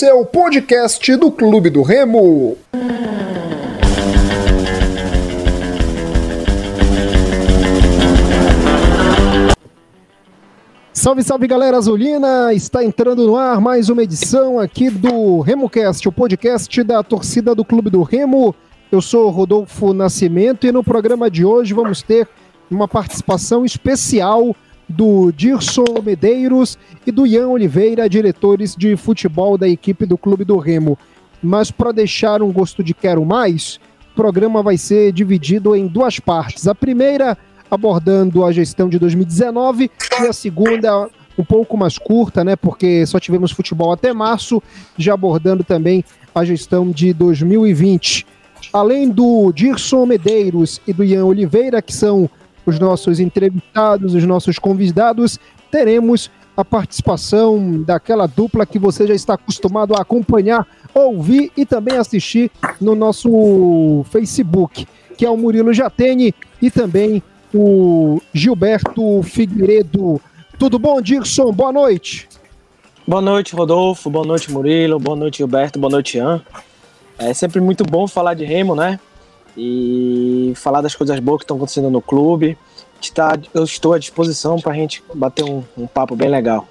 RemoCast, o seu podcast do Clube do Remo. Salve, salve galera azulina! Está entrando no ar mais uma edição aqui do RemoCast, o podcast da torcida do Clube do Remo. Eu sou Rodolfo Nascimento e no programa de hoje vamos ter uma participação especial do Dirson Medeiros e do Ian Oliveira, diretores de futebol da equipe do Clube do Remo. Mas para deixar um gosto de quero mais, o programa vai ser dividido em duas partes. A primeira abordando a gestão de 2019 e a segunda um pouco mais curta, né? Porque só tivemos futebol até março, já abordando também a gestão de 2020. Além do Dirson Medeiros e do Ian Oliveira, que são os nossos entrevistados, os nossos convidados, teremos a participação daquela dupla que você já está acostumado a acompanhar, ouvir e também assistir no nosso Facebook, que é o Murilo Jatene e também o Gilberto Figueiredo. Tudo bom, Dirson? Boa noite. Boa noite, Rodolfo. Boa noite, Murilo. Boa noite, Gilberto. Boa noite, Ian. É sempre muito bom falar de Remo, né? E falar das coisas boas que estão acontecendo no clube. Tá, eu estou à disposição para a gente bater um, um, papo bem legal.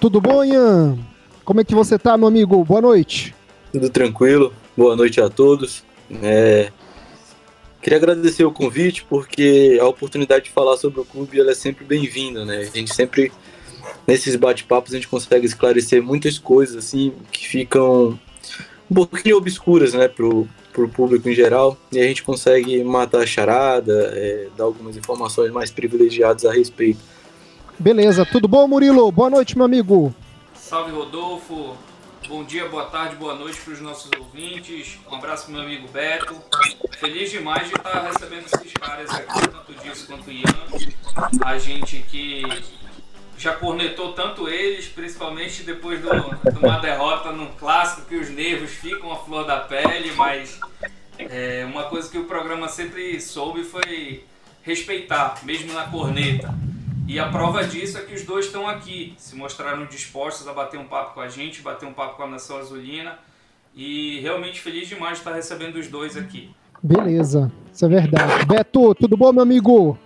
Tudo bom, Ian? Como é que você tá, meu amigo? Boa noite. Tudo tranquilo. Boa noite a todos. É... Queria agradecer o convite, porque a oportunidade de falar sobre o clube ela é sempre bem-vinda, né? A gente sempre, nesses bate-papos, a gente consegue esclarecer muitas coisas, assim, que ficam um pouquinho obscuras, né, pro, para o público em geral e a gente consegue matar a charada, é, dar algumas informações mais privilegiadas a respeito. Beleza, tudo bom, Murilo? Boa noite, meu amigo. Salve, Rodolfo. Bom dia, boa tarde, boa noite para os nossos ouvintes. Um abraço para meu amigo Beto. Feliz demais de estar recebendo esses caras aqui, tanto disso quanto o Ian. A gente que já cornetou tanto eles, principalmente depois do, de uma derrota no clássico, que os nervos ficam à flor da pele, mas é, uma coisa que o programa sempre soube foi respeitar, mesmo na corneta. E a prova disso é que os dois estão aqui, se mostraram dispostos a bater um papo com a gente, bater um papo com a Nação Azulina. E realmente feliz demais de estar recebendo os dois aqui. Beleza, isso é verdade. Beto, tudo bom, meu amigo?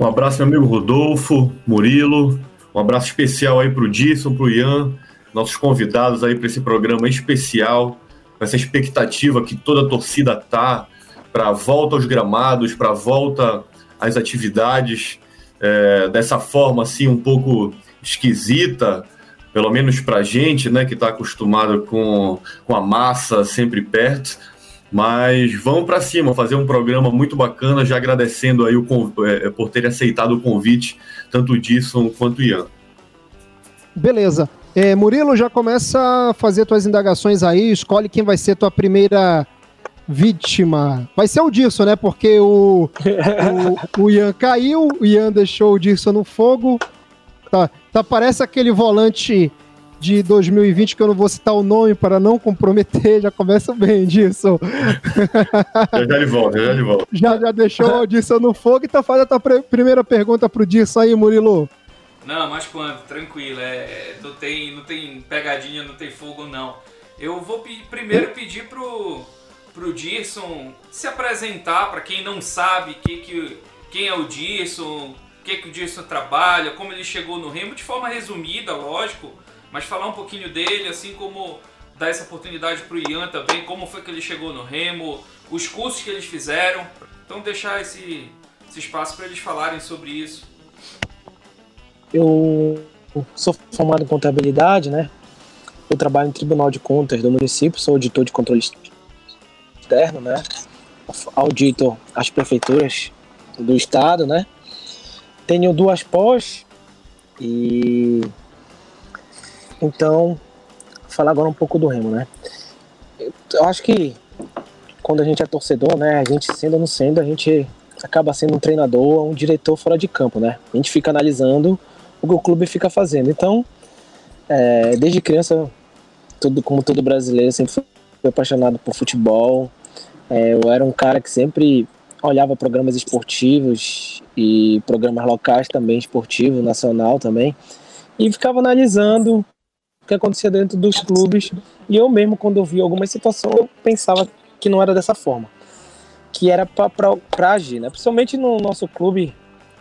Um abraço, meu amigo Rodolfo, Murilo. Um abraço especial aí para o Disson, para o Ian, nossos convidados aí para esse programa especial, com essa expectativa que toda a torcida tá para a volta aos gramados, para a volta às atividades, é, dessa forma assim um pouco esquisita, pelo menos para a gente, né, que está acostumado com, com a massa sempre perto. Mas vamos para cima, fazer um programa muito bacana, já agradecendo aí o, é, é, por ter aceitado o convite, tanto o Disson quanto o Ian. Beleza. É, Murilo, já começa a fazer tuas indagações aí, escolhe quem vai ser tua primeira vítima. Vai ser o Dirson, né? Porque o, o, o Ian caiu, o Ian deixou o Dirson no fogo. Tá, tá, parece aquele volante de 2020, que eu não vou citar o nome para não comprometer, já começa bem disso. Já já de volta, já de volta. Já, já deixou o Dirson no fogo, então faz a tua primeira pergunta pro Dirson aí, Murilo. Não, mas quando, tranquilo, é, não, tem, não tem pegadinha, não tem fogo não. Eu vou primeiro pedir pro, pro Dirson se apresentar para quem não sabe que, que, quem é o Dirson, o que, que o Dirson trabalha, como ele chegou no Remo, de forma resumida, lógico, mas falar um pouquinho dele, assim como dar essa oportunidade para o Ian também, como foi que ele chegou no Remo, os cursos que eles fizeram. Então deixar esse, esse espaço para eles falarem sobre isso. Eu sou formado em contabilidade, né? Eu trabalho no Tribunal de Contas do município, sou auditor de controle externo, né? Audito as prefeituras do estado, né? Tenho duas pós e então, falar agora um pouco do Remo, né? Eu acho que quando a gente é torcedor, né, a gente sendo ou não sendo, a gente acaba sendo um treinador um diretor fora de campo, né? A gente fica analisando o que o clube fica fazendo. Então, é, desde criança, tudo como todo brasileiro, sempre fui apaixonado por futebol. É, eu era um cara que sempre olhava programas esportivos e programas locais também, esportivo, nacional também, e ficava analisando que acontecia dentro dos clubes. E eu mesmo, quando eu alguma situação, eu pensava que não era dessa forma, que era para agir, né? Principalmente no nosso clube,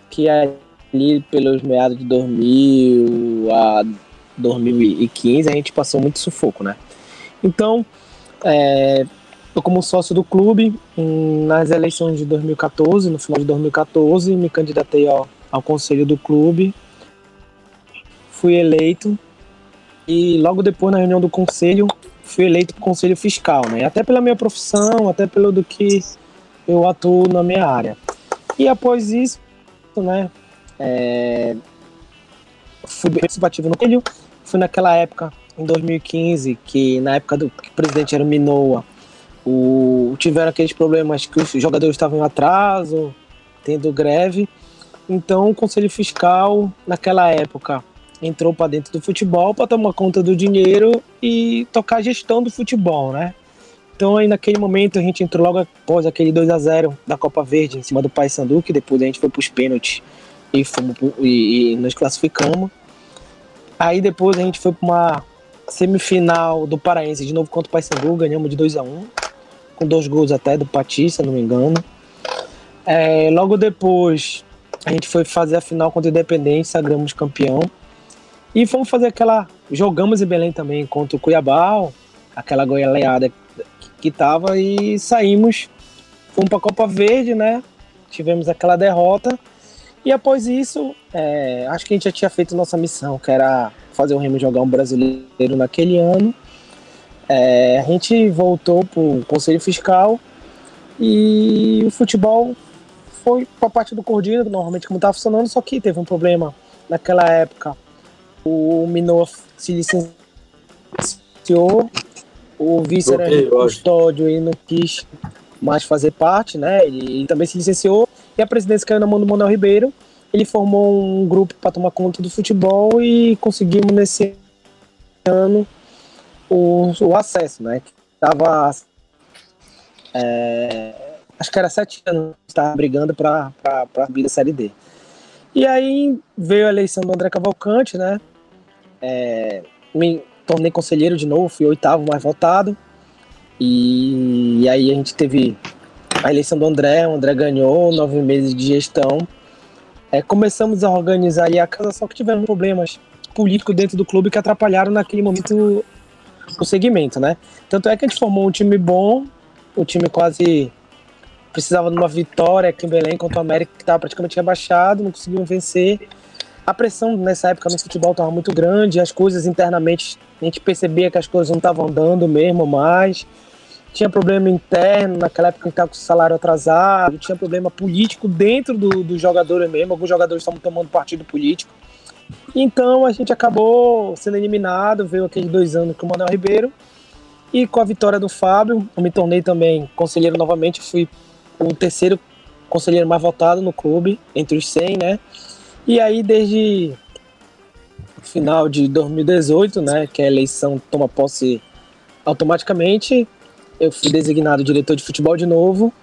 que é ali pelos meados de 2000 a 2015, a gente passou muito sufoco, né? Então, é, eu como sócio do clube, nas eleições de 2014, no final de 2014, me candidatei ao, ao conselho do clube, fui eleito e logo depois na reunião do conselho fui eleito para o conselho fiscal, né? Até pela minha profissão, até pelo do que eu atuo na minha área. E após isso, né, é, fui participativo no conselho, fui naquela época em 2015, que na época do que o presidente era o Minoa, o, tiveram aqueles problemas que os jogadores estavam em atraso, tendo greve. Então o Conselho Fiscal, naquela época, entrou para dentro do futebol para tomar conta do dinheiro e tocar a gestão do futebol, né? Então aí naquele momento a gente entrou logo após aquele 2 a 0 da Copa Verde em cima do Paysandu, que depois a gente foi para os pênaltis e, fomos, e, e nos classificamos. Aí depois a gente foi para uma semifinal do Paraense de novo contra o Paysandu, ganhamos de 2 a 1 com dois gols até do Pati, se não me engano. É, logo depois a gente foi fazer a final contra o Independente, sagramos campeão. E fomos fazer aquela. Jogamos em Belém também contra o Cuiabá, aquela goialeada que tava e saímos. Fomos para Copa Verde, né? Tivemos aquela derrota. E após isso, é, acho que a gente já tinha feito nossa missão, que era fazer o Remo jogar um brasileiro naquele ano. É, a gente voltou para o Conselho Fiscal e o futebol foi para a parte do Cordino, normalmente como estava funcionando, só que teve um problema naquela época. O Minor se licenciou, o vice era custódio e não quis mais fazer parte, né? Ele, ele, também se licenciou e a presidência caiu na mão do Manuel Ribeiro. Ele formou um grupo para tomar conta do futebol e conseguimos nesse ano o, o acesso, né? Tava é, acho que era sete anos estava brigando para a vida Série D. E aí veio a eleição do André Cavalcante, né? É, me tornei conselheiro de novo, fui oitavo mais votado. E, e aí a gente teve a eleição do André, o André ganhou, nove meses de gestão. É, começamos a organizar a casa, só que tivemos problemas políticos dentro do clube que atrapalharam naquele momento o segmento, né? Tanto é que a gente formou um time bom, o time quase precisava de uma vitória aqui em Belém contra o América, que estava praticamente rebaixado, não conseguiu vencer. A pressão nessa época no futebol estava muito grande, as coisas internamente, a gente percebia que as coisas não estavam andando mesmo mais. Tinha problema interno, naquela época a gente estava com o salário atrasado, tinha problema político dentro dos do jogadores mesmo, alguns jogadores estavam tomando partido político. Então a gente acabou sendo eliminado, veio aqueles dois anos com o Manuel Ribeiro. E com a vitória do Fábio, eu me tornei também conselheiro novamente, fui o terceiro conselheiro mais votado no clube, entre os 100, né? E aí desde o final de 2018, né, que a eleição toma posse automaticamente, eu fui designado diretor de futebol de novo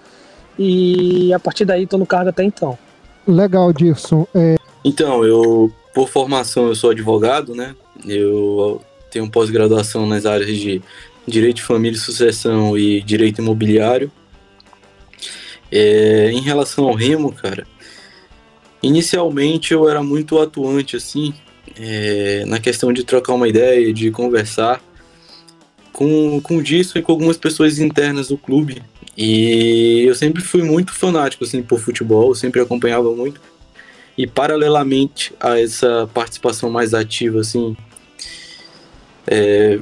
e a partir daí estou no cargo até então. Legal, Dirson. É... Então, eu por formação eu sou advogado, né? Eu tenho pós-graduação nas áreas de Direito de Família e Sucessão e Direito Imobiliário. É, em relação ao remo, cara, inicialmente eu era muito atuante, assim, é, na questão de trocar uma ideia, de conversar com, com disso e com algumas pessoas internas do clube. E eu sempre fui muito fanático, assim, por futebol, sempre acompanhava muito. E paralelamente a essa participação mais ativa, assim, é,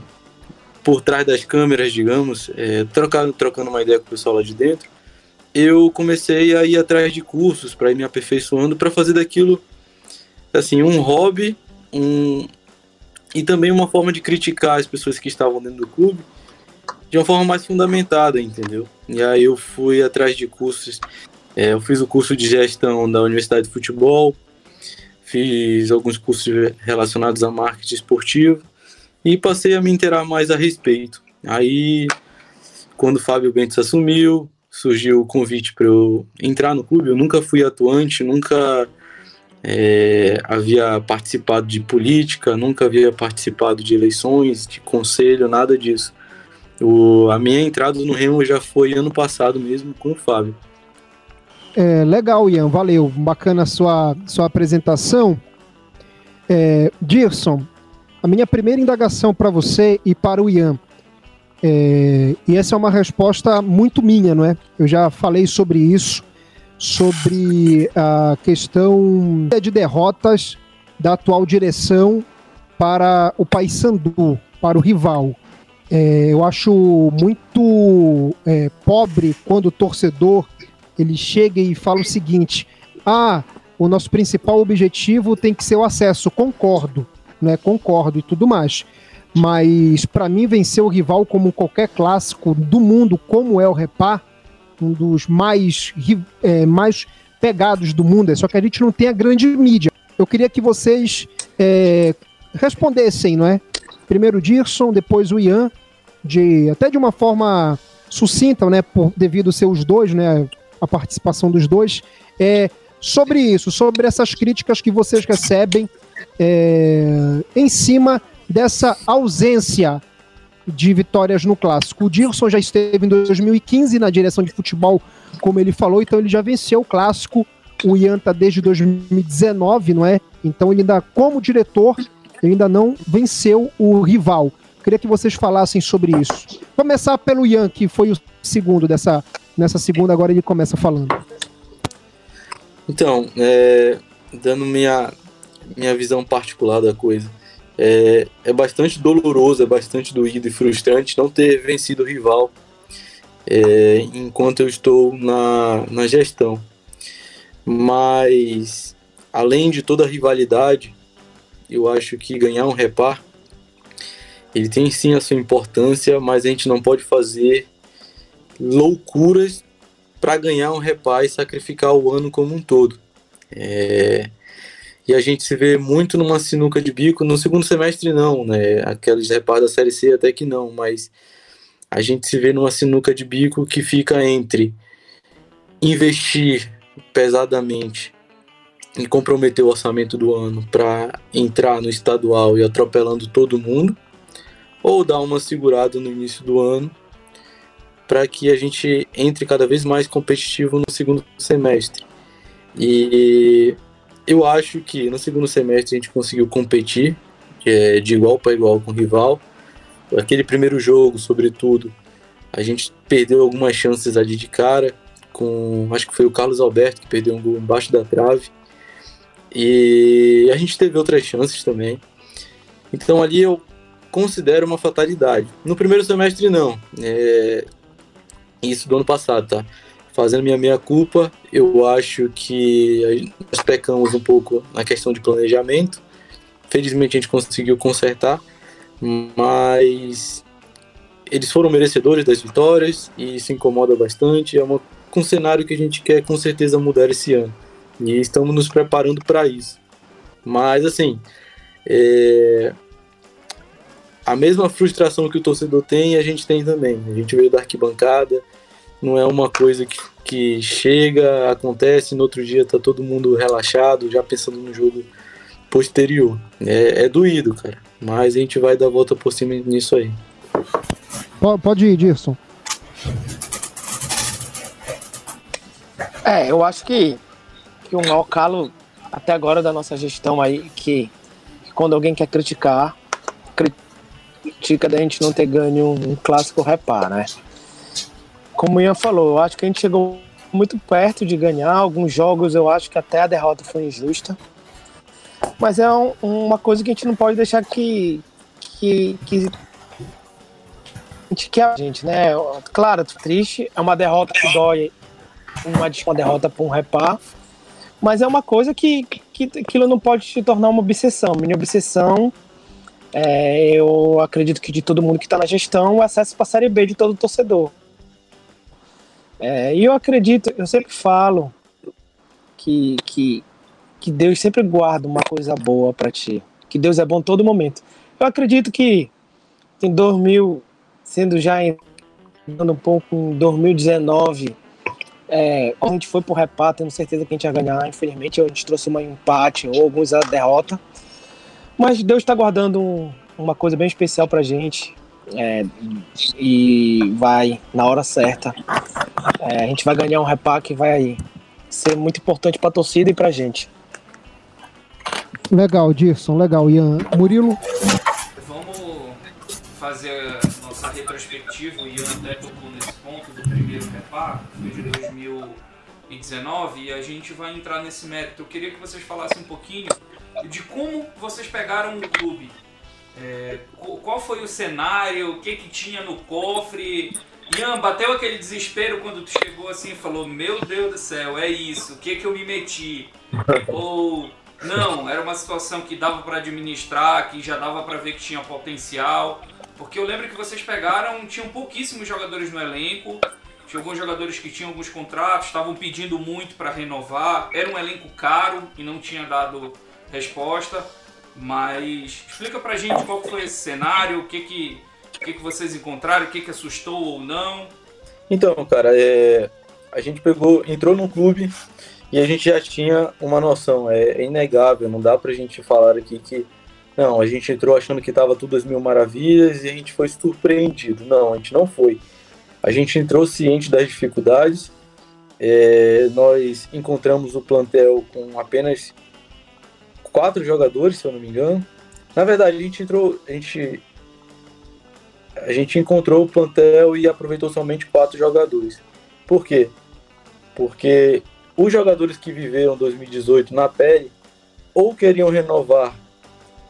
por trás das câmeras, digamos, é, trocando, trocando uma ideia com o pessoal lá de dentro, eu comecei a ir atrás de cursos para ir me aperfeiçoando para fazer daquilo assim um hobby, um e também uma forma de criticar as pessoas que estavam dentro do clube de uma forma mais fundamentada, entendeu? E aí eu fui atrás de cursos é, eu fiz o curso de gestão da Universidade de Futebol, fiz alguns cursos relacionados a marketing esportivo e passei a me inteirar mais a respeito. Aí, quando o Fábio Bentes assumiu, surgiu o convite para eu entrar no clube, eu nunca fui atuante, nunca é, havia participado de política, nunca havia participado de eleições, de conselho, nada disso. O, a minha entrada no Remo já foi ano passado mesmo com o Fábio. É, legal, Ian, valeu. Bacana a sua, sua apresentação. É, Dirson, a minha primeira indagação para você e para o Ian. É, e essa é uma resposta muito minha, não é? Eu já falei sobre isso, sobre a questão de derrotas da atual direção para o Paysandu, para o rival. É, eu acho muito é, pobre quando o torcedor ele chega e fala o seguinte: ah, o nosso principal objetivo tem que ser o acesso. Concordo, né? Concordo e tudo mais. Mas para mim vencer o rival como qualquer clássico do mundo, como é o Repá, um dos mais é, mais pegados do mundo, é só que a gente não tem a grande mídia. Eu queria que vocês é, respondessem, não é? Primeiro o Dirson, depois o Ian, de até de uma forma sucinta, né, por devido ser os dois, né, a participação dos dois, é sobre isso, sobre essas críticas que vocês recebem é, em cima dessa ausência de vitórias no clássico. O Dirson já esteve em 2015 na direção de futebol, como ele falou, então ele já venceu o clássico. O Ian tá desde 2019, não é? Então ele ainda, como diretor, ainda não venceu o rival. Queria que vocês falassem sobre isso. Começar pelo Ian, que foi o segundo dessa. Nessa segunda, agora ele começa falando. Então, é, dando minha, minha visão particular da coisa. É, é bastante doloroso, é bastante doído e frustrante não ter vencido o rival é, enquanto eu estou na, na gestão. Mas, além de toda a rivalidade, eu acho que ganhar um repar, ele tem sim a sua importância, mas a gente não pode fazer loucuras para ganhar um repar e sacrificar o ano como um todo. É, e a gente se vê muito numa sinuca de bico. No segundo semestre, não, né? Aqueles repar da Série C até que não, mas a gente se vê numa sinuca de bico que fica entre investir pesadamente e comprometer o orçamento do ano para entrar no estadual e atropelando todo mundo, ou dar uma segurada no início do ano para que a gente entre cada vez mais competitivo no segundo semestre. E eu acho que no segundo semestre a gente conseguiu competir é, de igual para igual com o rival. Aquele primeiro jogo, sobretudo, a gente perdeu algumas chances ali de cara, com acho que foi o Carlos Alberto que perdeu um gol embaixo da trave. E a gente teve outras chances também. Então ali eu considero uma fatalidade. No primeiro semestre não. É... Isso do ano passado, tá? Fazendo minha meia culpa, eu acho que nós pecamos um pouco na questão de planejamento. Felizmente a gente conseguiu consertar, mas eles foram merecedores das vitórias e isso incomoda bastante. É uma, um cenário que a gente quer com certeza mudar esse ano e estamos nos preparando para isso. Mas assim, é, a mesma frustração que o torcedor tem, a gente tem também. A gente veio da arquibancada, não é uma coisa que, que chega, acontece, no outro dia tá todo mundo relaxado, já pensando no jogo posterior. É, é doído, cara. Mas a gente vai dar a volta por cima nisso aí. Pode ir, Dirson. É, eu acho que, que o maior calo até agora da nossa gestão aí, que, que quando alguém quer criticar, critica da gente não ter ganho um, um clássico repar, né? Como o Ian falou, eu acho que a gente chegou muito perto de ganhar. Alguns jogos eu acho que até a derrota foi injusta. Mas é um, uma coisa que a gente não pode deixar que. que, que a gente quer a gente, né? Claro, triste, é uma derrota que dói, uma, uma derrota para um repar, mas é uma coisa que, que aquilo não pode se tornar uma obsessão. Minha obsessão, é, eu acredito que de todo mundo que está na gestão, o acesso para a Série B de todo torcedor. É, e eu acredito, eu sempre falo que, que, que Deus sempre guarda uma coisa boa para ti. Que Deus é bom todo momento. Eu acredito que em 2000, sendo já entrando um pouco em 2019, É, a gente foi pro repá, tendo certeza que a gente ia ganhar. Infelizmente, a gente trouxe um empate ou alguns a derrota. Mas Deus está guardando um, uma coisa bem especial pra gente. É, e vai na hora certa. É, a gente vai ganhar um repá que vai ser muito importante pra torcida e pra gente. Legal, Dirson, legal. Ian Murilo? Vamos fazer a nossa retrospectiva. O Ian até tocou nesse ponto do primeiro foi de 2019, e a gente vai entrar nesse mérito. Eu queria que vocês falassem um pouquinho de como vocês pegaram o clube. É, qual foi o cenário, o que, que tinha no cofre. Ian, bateu aquele desespero quando tu chegou assim e falou: Meu Deus do céu, é isso, o que, que eu me meti? Ou não, era uma situação que dava para administrar, que já dava para ver que tinha potencial. Porque eu lembro que vocês pegaram, tinham pouquíssimos jogadores no elenco, tinha alguns jogadores que tinham alguns contratos, estavam pedindo muito para renovar. Era um elenco caro e não tinha dado resposta. Mas explica pra gente qual foi esse cenário, o que que, o que, que vocês encontraram, o que, que assustou ou não. Então, cara, é, a gente pegou, entrou num clube e a gente já tinha uma noção, é, é inegável, não dá pra gente falar aqui que não, a gente entrou achando que estava tudo as mil maravilhas e a gente foi surpreendido. Não, a gente não foi. A gente entrou ciente das dificuldades. É, nós encontramos o plantel com apenas quatro jogadores, se eu não me engano. Na verdade, a gente entrou, a gente a gente encontrou o plantel e aproveitou somente quatro jogadores. Por quê? Porque os jogadores que viveram 2018 na pele ou queriam renovar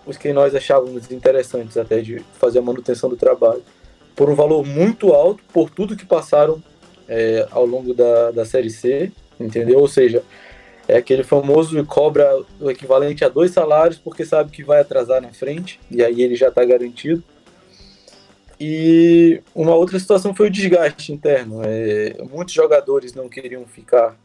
os que nós achávamos interessantes até de fazer a manutenção do trabalho por um valor muito alto por tudo que passaram é, ao longo da, da Série C, entendeu? Ou seja, é aquele famoso cobra o equivalente a dois salários porque sabe que vai atrasar na frente e aí ele já está garantido. E uma outra situação foi o desgaste interno. É, muitos jogadores não queriam ficar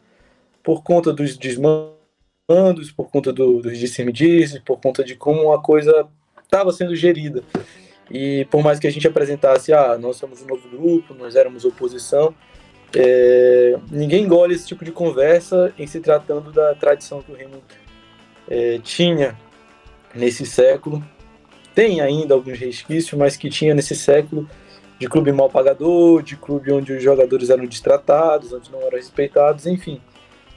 por conta dos desmandos, por conta do, dos disse por conta de como a coisa estava sendo gerida. E por mais que a gente apresentasse, ah, nós somos um novo grupo, nós éramos oposição, é, ninguém engole esse tipo de conversa em se tratando da tradição que o Remo é, tinha nesse século. Tem ainda alguns resquícios, mas que tinha nesse século de clube mal pagador, de clube onde os jogadores eram destratados, onde não eram respeitados, enfim.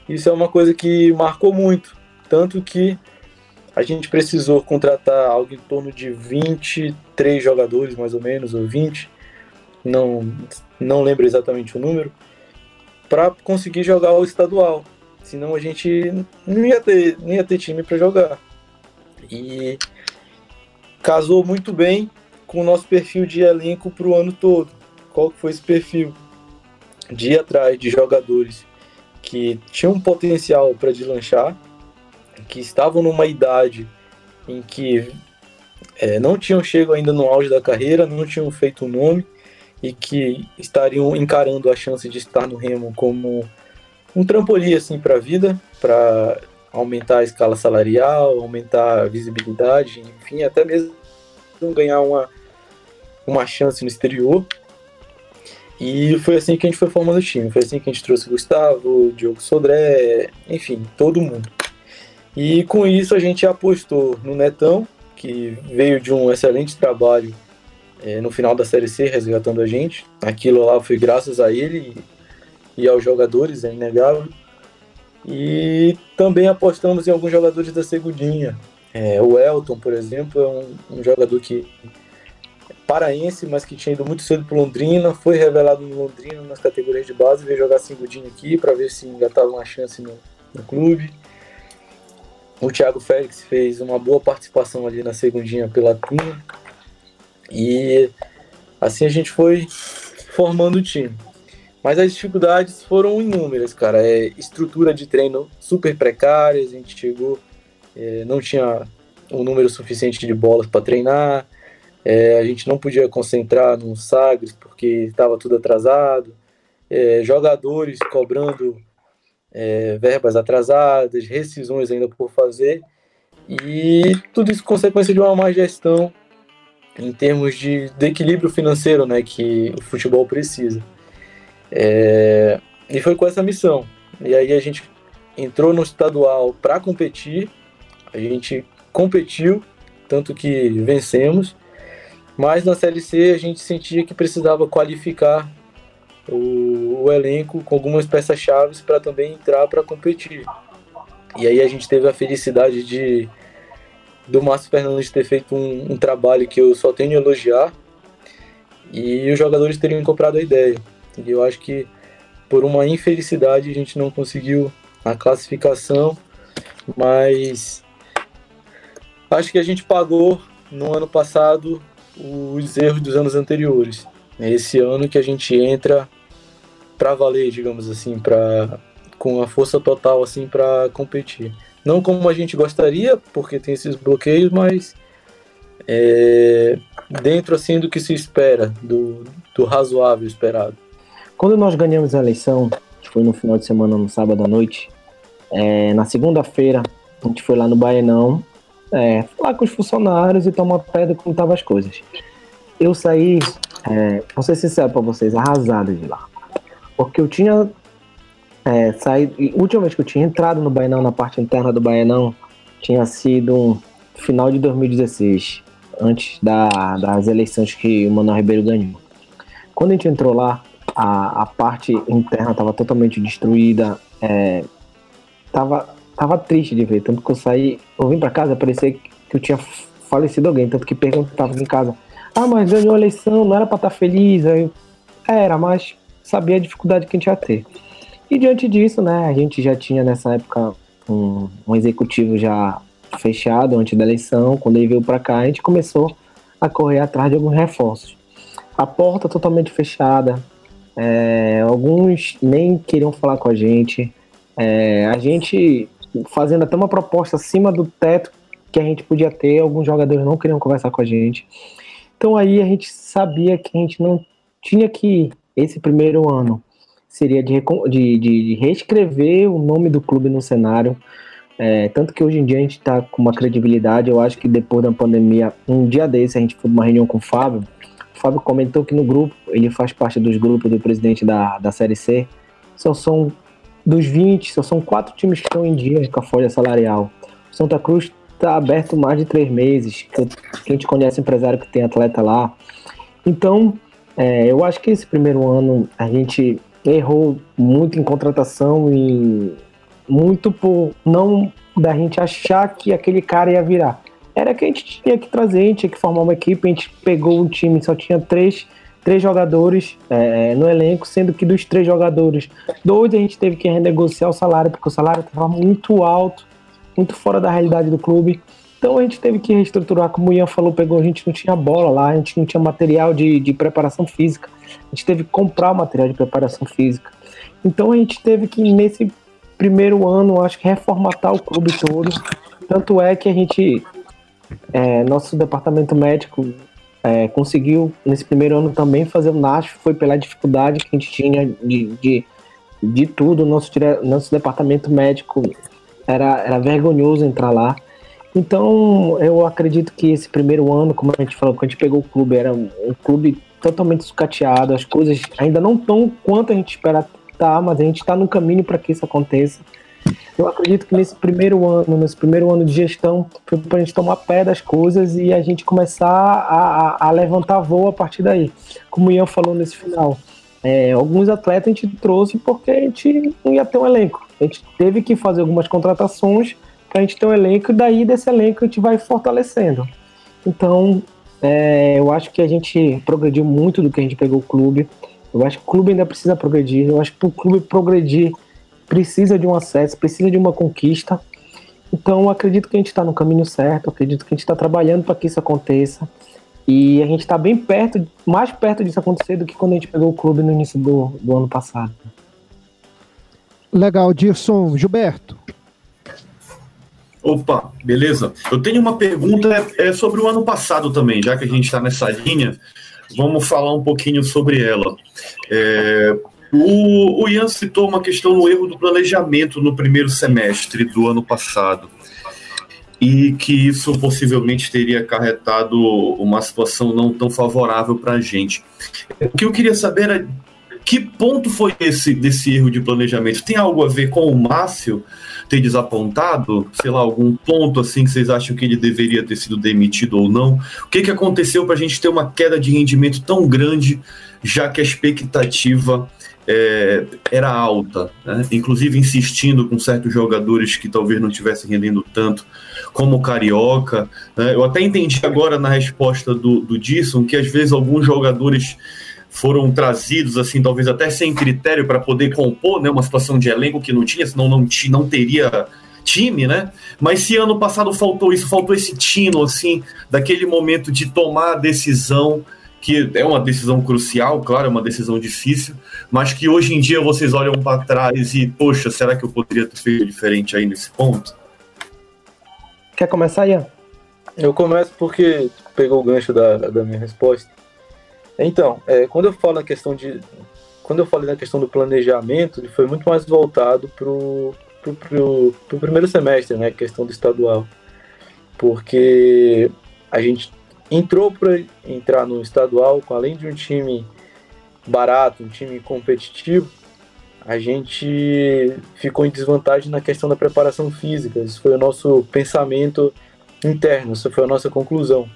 Isso é uma coisa que marcou muito, tanto que a gente precisou contratar algo em torno de 23 jogadores, mais ou menos, ou 20, não, não lembro exatamente o número, para conseguir jogar o estadual. Senão a gente não ia ter, não ia ter time para jogar. E casou muito bem com o nosso perfil de elenco para o ano todo. Qual foi esse perfil? De atrás de jogadores que tinham potencial para deslanchar, que estavam numa idade em que é, não tinham chegado ainda no auge da carreira, não tinham feito o nome e que estariam encarando a chance de estar no Remo como um trampolim assim para a vida, para aumentar a escala salarial, aumentar a visibilidade, enfim, até mesmo ganhar uma, uma chance no exterior. E foi assim que a gente foi formando o time. Foi assim que a gente trouxe Gustavo, Diogo Sodré, enfim, todo mundo. E com isso a gente apostou no Netão, que veio de um excelente trabalho é, no final da Série C, resgatando a gente. Aquilo lá foi graças a ele e, e aos jogadores, é inegável. E também apostamos em alguns jogadores da Segundinha. É, o Elton, por exemplo, é um, um jogador que paraense, mas que tinha ido muito cedo para Londrina, foi revelado no Londrina nas categorias de base, veio jogar segundinho aqui para ver se engatava uma chance no, no, clube. O Thiago Félix fez uma boa participação ali na segundinha pela turma. E assim a gente foi formando o time. Mas as dificuldades foram inúmeras, cara. É estrutura de treino super precária, a gente chegou, é, não tinha um número suficiente de bolas para treinar, é, a gente não podia concentrar no Sagres porque estava tudo atrasado. É, jogadores cobrando é, verbas atrasadas, rescisões ainda por fazer. E tudo isso consequência de uma má gestão em termos de, de equilíbrio financeiro né, que o futebol precisa. É, e foi com essa missão. E aí a gente entrou no estadual para competir, a gente competiu, tanto que vencemos, mas na Série C a gente sentia que precisava qualificar o, o elenco com algumas peças-chave para também entrar para competir. E aí a gente teve a felicidade de do Márcio Fernandes ter feito um, um trabalho que eu só tenho a elogiar e os jogadores teriam comprado a ideia. E eu acho que por uma infelicidade a gente não conseguiu a classificação, mas acho que a gente pagou no ano passado os erros dos anos anteriores. É esse ano que a gente entra para valer, digamos assim, para com a força total assim para competir. Não como a gente gostaria, porque tem esses bloqueios, mas é, dentro assim do que se espera, do, do razoável esperado. Quando nós ganhamos a eleição, que foi no final de semana, no sábado à noite, é, na segunda-feira, a gente foi lá no Baianão, é, falar com os funcionários e tomar pedra como estavam as coisas. Eu saí, é, vou ser sincero para vocês, arrasado de lá. Porque eu tinha é, última vez que eu tinha entrado no Baianão, na parte interna do Baianão, tinha sido um final de 2016, antes da, das eleições que o Manuel Ribeiro ganhou. Quando a gente entrou lá, a, a parte interna estava totalmente destruída, é, tava, tava triste de ver, tanto que eu saí, eu vim para casa, parecia que eu tinha falecido alguém, tanto que perguntava em casa, ah, mas ganhou a eleição, não era para estar tá feliz, aí, era, mas sabia a dificuldade que a gente ia ter. E diante disso, né, a gente já tinha nessa época um, um executivo já fechado antes da eleição, quando ele veio para cá, a gente começou a correr atrás de alguns reforços. A porta totalmente fechada, é, alguns nem queriam falar com a gente, é, a gente fazendo até uma proposta acima do teto que a gente podia ter, alguns jogadores não queriam conversar com a gente. Então aí a gente sabia que a gente não tinha que, esse primeiro ano, seria de, de, de reescrever o nome do clube no cenário, é, tanto que hoje em dia a gente está com uma credibilidade. Eu acho que depois da pandemia, um dia desse, a gente foi uma reunião com o Fábio. O Fábio comentou que no grupo, ele faz parte dos grupos do presidente da, da Série C. Só são dos 20, só são quatro times que estão em dia com a folha salarial. Santa Cruz está aberto mais de três meses. Que, a gente conhece empresário que tem atleta lá. Então, é, eu acho que esse primeiro ano a gente errou muito em contratação e muito por não da gente achar que aquele cara ia virar. Era que a gente tinha que trazer, a gente tinha que formar uma equipe, a gente pegou um time, só tinha três, três jogadores é, no elenco, sendo que dos três jogadores, dois a gente teve que renegociar o salário, porque o salário estava muito alto, muito fora da realidade do clube. Então a gente teve que reestruturar, como o Ian falou, pegou, a gente não tinha bola lá, a gente não tinha material de, de preparação física, a gente teve que comprar material de preparação física. Então a gente teve que, nesse primeiro ano, acho que reformatar o clube todo. Tanto é que a gente, é, nosso departamento médico é, conseguiu, nesse primeiro ano também, fazer o NASF, foi pela dificuldade que a gente tinha de, de, de tudo. Nosso, nosso departamento médico era, era vergonhoso entrar lá. Então, eu acredito que esse primeiro ano, como a gente falou, quando a gente pegou o clube, era um clube totalmente sucateado, as coisas ainda não estão quanto a gente espera tá, mas a gente está no caminho para que isso aconteça. Eu acredito que nesse primeiro ano, nesse primeiro ano de gestão, foi para a gente tomar pé das coisas e a gente começar a, a, a levantar voo a partir daí. Como o Ian falou nesse final, é, alguns atletas a gente trouxe porque a gente não ia ter um elenco. A gente teve que fazer algumas contratações para a gente ter um elenco e daí desse elenco a gente vai fortalecendo. Então, é, eu acho que a gente progrediu muito do que a gente pegou o clube. Eu acho que o clube ainda precisa progredir. Eu acho que o clube progredir precisa de um acesso, precisa de uma conquista. Então, acredito que a gente está no caminho certo. Acredito que a gente está trabalhando para que isso aconteça. E a gente está bem perto, mais perto disso acontecer do que quando a gente pegou o clube no início do, do ano passado. Legal, Dirson. Gilberto. Opa, beleza. Eu tenho uma pergunta é, sobre o ano passado também, já que a gente está nessa linha vamos falar um pouquinho sobre ela. É, o, o Ian citou uma questão no erro do planejamento no primeiro semestre do ano passado e que isso possivelmente teria acarretado uma situação não tão favorável para a gente. O que eu queria saber é Que ponto foi esse desse erro de planejamento? Tem algo a ver com o Márcio ter desapontado? Sei lá, algum ponto assim que vocês acham que ele deveria ter sido demitido ou não? O que, que aconteceu para a gente ter uma queda de rendimento tão grande, já que a expectativa é, era alta, né? inclusive insistindo com certos jogadores que talvez não estivessem rendendo tanto, como o Carioca. Né? Eu até entendi agora na resposta do, do Disson que às vezes alguns jogadores foram trazidos, assim, talvez até sem critério para poder compor né? uma situação de elenco que não tinha, senão não, não teria time, né? Mas se ano passado faltou isso, faltou esse tino, assim, daquele momento de tomar a decisão que é uma decisão crucial, claro, é uma decisão difícil, mas que hoje em dia vocês olham para trás e, poxa, será que eu poderia ter feito diferente aí nesse ponto? Quer começar, Ian? Eu começo porque pegou o gancho da, da minha resposta. Então, é, quando eu falo na questão de. Quando eu falei na questão do planejamento, ele foi muito mais voltado para o pro, pro, pro primeiro semestre, né? Questão do estadual. Porque a gente entrou para entrar no estadual com além de um time barato, um time competitivo, a gente ficou em desvantagem na questão da preparação física. Isso foi o nosso pensamento interno, essa foi a nossa conclusão.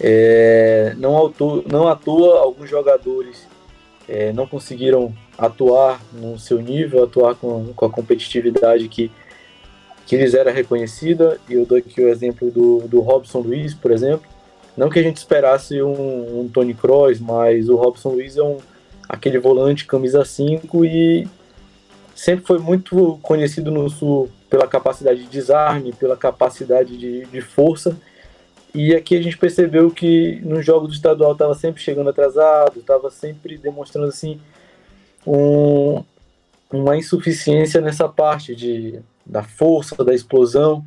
É, não, auto, não à toa, alguns jogadores é, não conseguiram atuar no seu nível, atuar com, com a competitividade que que lhes era reconhecida, e eu dou aqui o exemplo do, do Robson Luiz, por exemplo. Não que a gente esperasse um, um Tony Kroos, mas o Robson Luiz é um, aquele volante camisa 5 e sempre foi muito conhecido no Sul pela capacidade de desarme, pela capacidade de, de força. E aqui a gente percebeu que nos jogos do estadual estava sempre chegando atrasado, estava sempre demonstrando assim um, uma insuficiência nessa parte de da força, da explosão.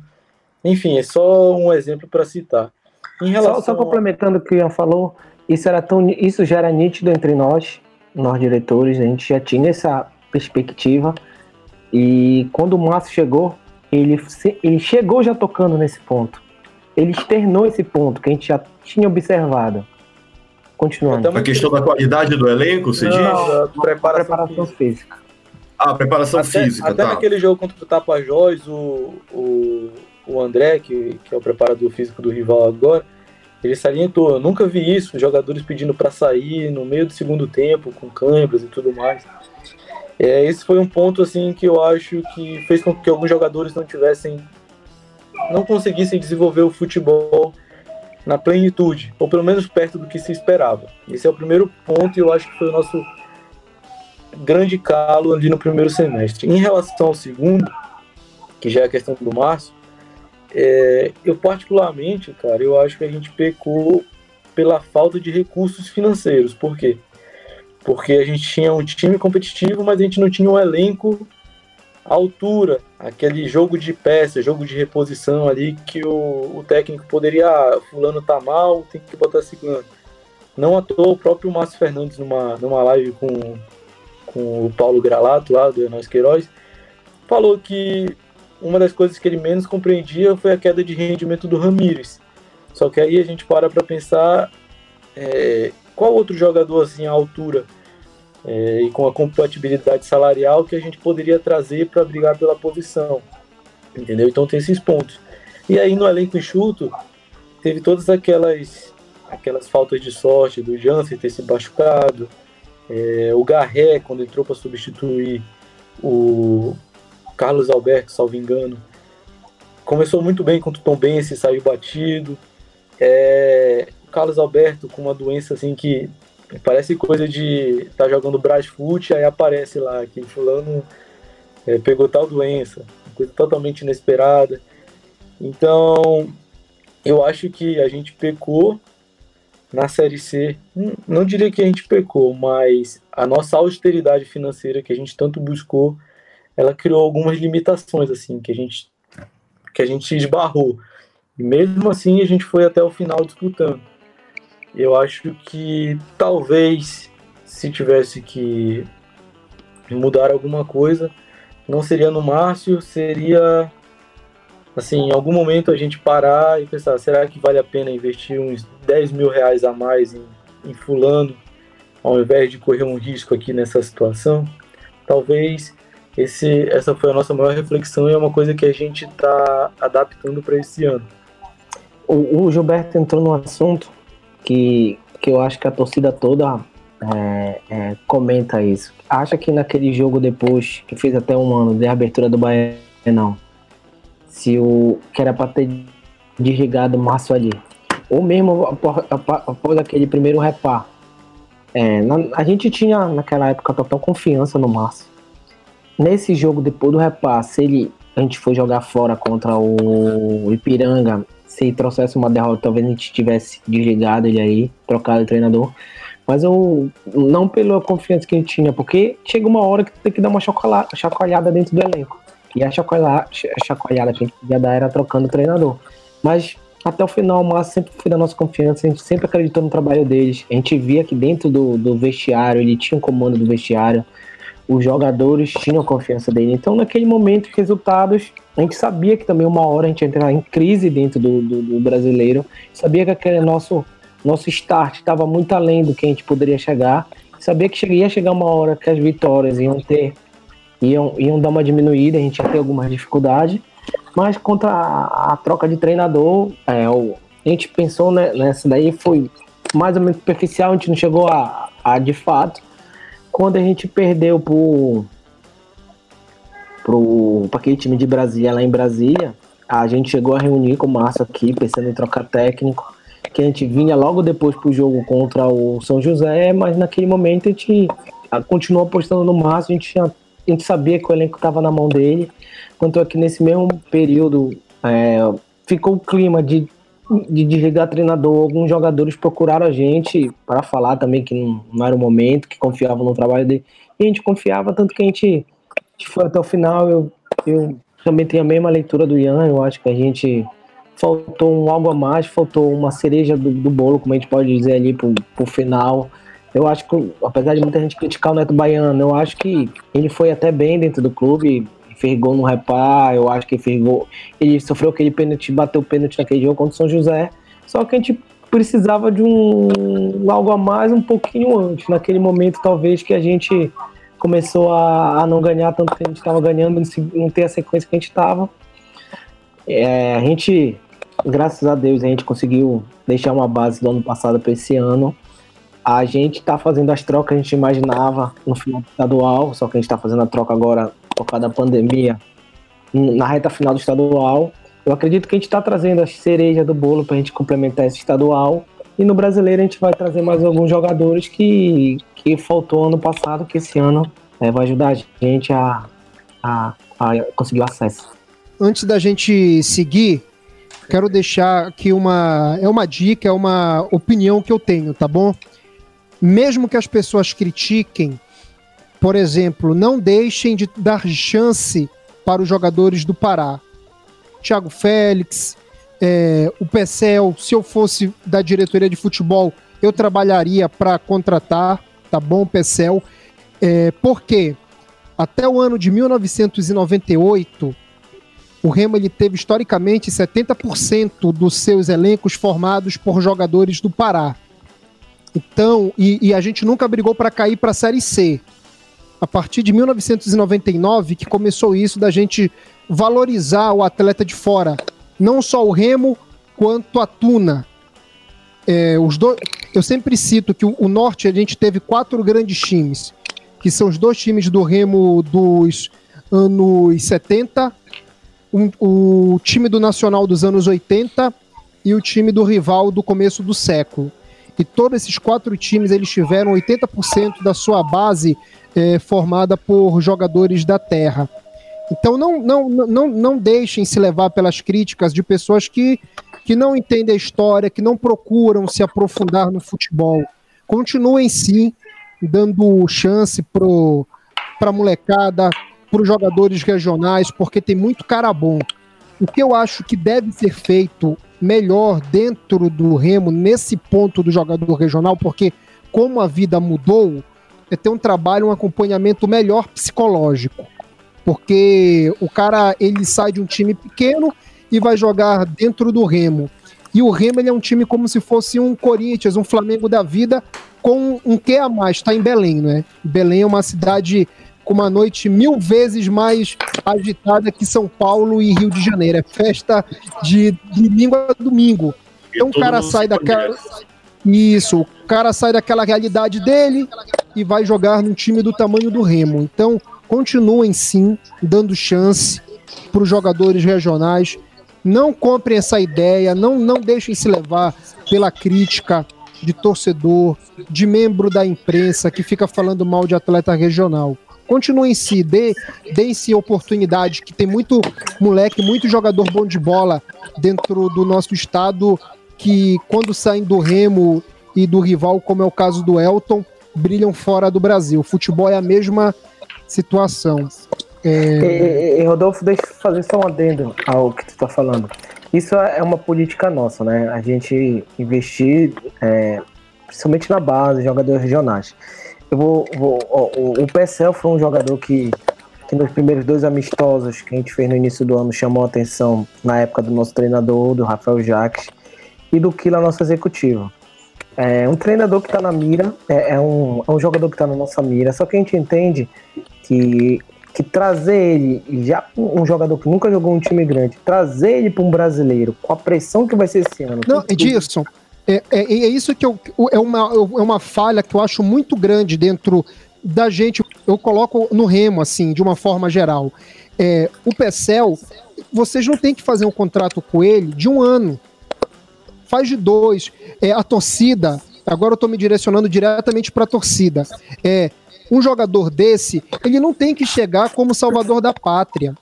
Enfim, é só um exemplo para citar. Em relação só, só complementando o que o Ian falou, isso, era tão, isso já era nítido entre nós, nós diretores, a gente já tinha essa perspectiva. E quando o Márcio chegou, ele, ele chegou já tocando nesse ponto. Ele externou esse ponto que a gente já tinha observado. Continuando. A questão da qualidade do elenco, você Não, diz? Preparação, preparação física. física. Ah, preparação até, física, até tá. naquele jogo contra o Tapajós, o, o, o André, que, que é o preparador físico do rival agora, ele salientou, eu nunca vi isso, jogadores pedindo para sair no meio do segundo tempo, com câimbras e tudo mais. É, esse foi um ponto assim que eu acho que fez com que alguns jogadores não tivessem, não conseguissem desenvolver o futebol na plenitude, ou pelo menos perto do que se esperava. Esse é o primeiro ponto e eu acho que foi o nosso grande calo ali no primeiro semestre. Em relação ao segundo, que já é a questão do Márcio, é, eu particularmente, cara, eu acho que a gente pecou pela falta de recursos financeiros. Por quê? Porque a gente tinha um time competitivo, mas a gente não tinha um elenco altura, aquele jogo de peça, jogo de reposição ali que o, o técnico poderia, ah, fulano tá mal, tem que botar ciclano. Não à toa o próprio Márcio Fernandes numa, numa live com, com o Paulo Gralato lá do Enos Queiroz, falou que uma das coisas que ele menos compreendia foi a queda de rendimento do Ramires. Só que aí a gente para para pensar é, qual outro jogador assim à altura é, e com a compatibilidade salarial que a gente poderia trazer para brigar pela posição, entendeu? Então tem esses pontos. E aí no elenco enxuto teve todas aquelas aquelas faltas de sorte do Jansen ter se machucado, é, o Garré, quando entrou para substituir o Carlos Alberto, salvo engano, começou muito bem contra o Tom Bense, saiu batido. É, o Carlos Alberto com uma doença assim que parece coisa de tá jogando Brasfoot, aí aparece lá que fulano é, pegou tal doença, coisa totalmente inesperada. Então, eu acho que a gente pecou na Série C, não diria que a gente pecou, mas a nossa austeridade financeira que a gente tanto buscou, ela criou algumas limitações assim que a gente que a gente esbarrou. E mesmo assim a gente foi até o final disputando. Eu acho que talvez se tivesse que mudar alguma coisa, não seria no Márcio, seria assim, em algum momento a gente parar e pensar, será que vale a pena investir uns 10 mil reais a mais em, em fulano, ao invés de correr um risco aqui nessa situação, talvez esse, essa foi a nossa maior reflexão e é uma coisa que a gente está adaptando para esse ano. O, o, Gilberto entrou num assunto que, que eu acho que a torcida toda é, é, comenta isso. Acha que naquele jogo depois, que fez até um ano de abertura do Bahia, não. Se o que era para ter desligado o Márcio ali. Ou mesmo após, aquele primeiro repar. É, na, a gente tinha naquela época total confiança no Márcio. Nesse jogo, depois do repasse, ele, a gente foi jogar fora contra o Ipiranga, se trouxesse uma derrota, talvez a gente tivesse desligado ele aí, trocado o treinador. Mas eu, não pela confiança que a gente tinha, porque chega uma hora que tem que dar uma chacoalhada dentro do elenco. E a chacoalhada, a que a gente podia dar era trocando o treinador. Mas até o final, o Márcio sempre foi da nossa confiança, a gente sempre acreditou no trabalho deles. A gente via que dentro do, do vestiário, ele tinha um comando do vestiário os jogadores tinham confiança dele. Então, naquele momento, resultados, a gente sabia que também uma hora a gente ia entrar em crise dentro do, do, do brasileiro, sabia que aquele nosso, nosso start estava muito além do que a gente poderia chegar, sabia que ia chegar uma hora que as vitórias iam ter, iam, iam dar uma diminuída, a gente ia ter algumas dificuldades, mas contra a, a troca de treinador, é, a gente pensou né, nessa daí, foi mais ou menos superficial, a gente não chegou a, a de fato, quando a gente perdeu pro, pro, pra aquele time de Brasília, lá em Brasília, a gente chegou a reunir com o Márcio aqui, pensando em trocar técnico, que a gente vinha logo depois pro jogo contra o São José, mas naquele momento a gente continuou apostando no Márcio, a gente, tinha, a gente sabia que o elenco estava na mão dele, quanto é que nesse mesmo período é, ficou o clima de de desligar treinador, alguns jogadores procuraram a gente para falar também que não, era o momento, que confiavam no trabalho dele. E a gente confiava, tanto que a gente, a gente foi até o final. Eu, eu também tenho a mesma leitura do Ian, eu acho que a gente faltou um algo a mais, faltou uma cereja do, do bolo, como a gente pode dizer ali, pro, pro final. Eu acho que, apesar de muita gente criticar o Neto Baiano, eu acho que ele foi até bem dentro do clube, fez gol no repar, eu acho que fez. Ele sofreu aquele pênalti, bateu o pênalti naquele jogo contra o São José. Só que a gente precisava de um algo a mais um pouquinho antes. Naquele momento, talvez, que a gente começou a, a não ganhar tanto que a gente estava ganhando, não ter a sequência que a gente estava. É, a gente, graças a Deus, a gente conseguiu deixar uma base do ano passado para esse ano. A gente está fazendo as trocas que a gente imaginava no final do estadual, só que a gente está fazendo a troca agora por causa da pandemia, na reta final do estadual. Eu acredito que a gente está trazendo a cereja do bolo para a gente complementar esse estadual. E no brasileiro a gente vai trazer mais alguns jogadores que, que faltou ano passado, que esse ano é, vai ajudar a gente a, a, a conseguir o acesso. Antes da gente seguir, quero deixar aqui uma é uma dica, é uma opinião que eu tenho, tá bom? mesmo que as pessoas critiquem, por exemplo, não deixem de dar chance para os jogadores do Pará. Thiago Félix, é, o Pecel, se eu fosse da diretoria de futebol, eu trabalharia para contratar, tá bom, Pecel? É, porque até o ano de 1998, o Remo ele teve historicamente 70% dos seus elencos formados por jogadores do Pará. Então, e, e a gente nunca brigou para cair para a Série C. A partir de 1999 que começou isso da gente valorizar o atleta de fora, não só o Remo quanto a Tuna. É, os eu sempre cito que o, o, Norte a gente teve quatro grandes times, que são os dois times do Remo dos anos 70, um, o time do Nacional dos anos 80 e o time do rival do começo do século e todos esses quatro times eles tiveram 80% da sua base é, formada por jogadores da terra. Então não, não, não, não deixem se levar pelas críticas de pessoas que, que não entendem a história, que não procuram se aprofundar no futebol. Continuem sim dando chance para a molecada, para os jogadores regionais, porque tem muito cara bom. O que eu acho que deve ser feito melhor dentro do Remo nesse ponto do jogador regional, porque como a vida mudou, é ter um trabalho, um acompanhamento melhor psicológico. Porque o cara ele sai de um time pequeno e vai jogar dentro do Remo. E o Remo ele é um time como se fosse um Corinthians, um Flamengo da vida, com um que a mais, está em Belém, né? Belém é uma cidade com uma noite mil vezes mais agitada que São Paulo e Rio de Janeiro. É festa de domingo a domingo. Então o cara sai daquela. Isso, o cara sai daquela realidade dele e vai jogar num time do tamanho do Remo. Então, continuem sim dando chance para os jogadores regionais. Não comprem essa ideia, não, não deixem se levar pela crítica de torcedor, de membro da imprensa que fica falando mal de atleta regional. Continuem em si, dê, deem-se oportunidade, que tem muito moleque, muito jogador bom de bola dentro do nosso estado que quando saem do Remo e do rival, como é o caso do Elton, brilham fora do Brasil. O futebol é a mesma situação. É... E, e, Rodolfo, deixa eu fazer só um adendo ao que tu está falando. Isso é uma política nossa, né? A gente investir, é, principalmente na base, jogadores regionais. Eu vou, vou ó, o, o PSL foi um jogador que, que nos primeiros dois amistosos que a gente fez no início do ano chamou a atenção na época do nosso treinador, do Rafael Jacques, e do Kila, nosso executivo. É um treinador que está na mira, é, é, um, é um jogador que está na nossa mira, só que a gente entende que que trazer ele, já um jogador que nunca jogou um time grande, trazer ele para um brasileiro, com a pressão que vai ser esse ano. Não, Edilson, é, é, é, isso que eu, é, uma, é uma falha que eu acho muito grande dentro da gente. Eu coloco no remo, assim, de uma forma geral. É, o Pecel, vocês não têm que fazer um contrato com ele de um ano. Faz de dois. É, a torcida, agora eu estou me direcionando diretamente para a torcida. É, um jogador desse, ele não tem que chegar como salvador da pátria.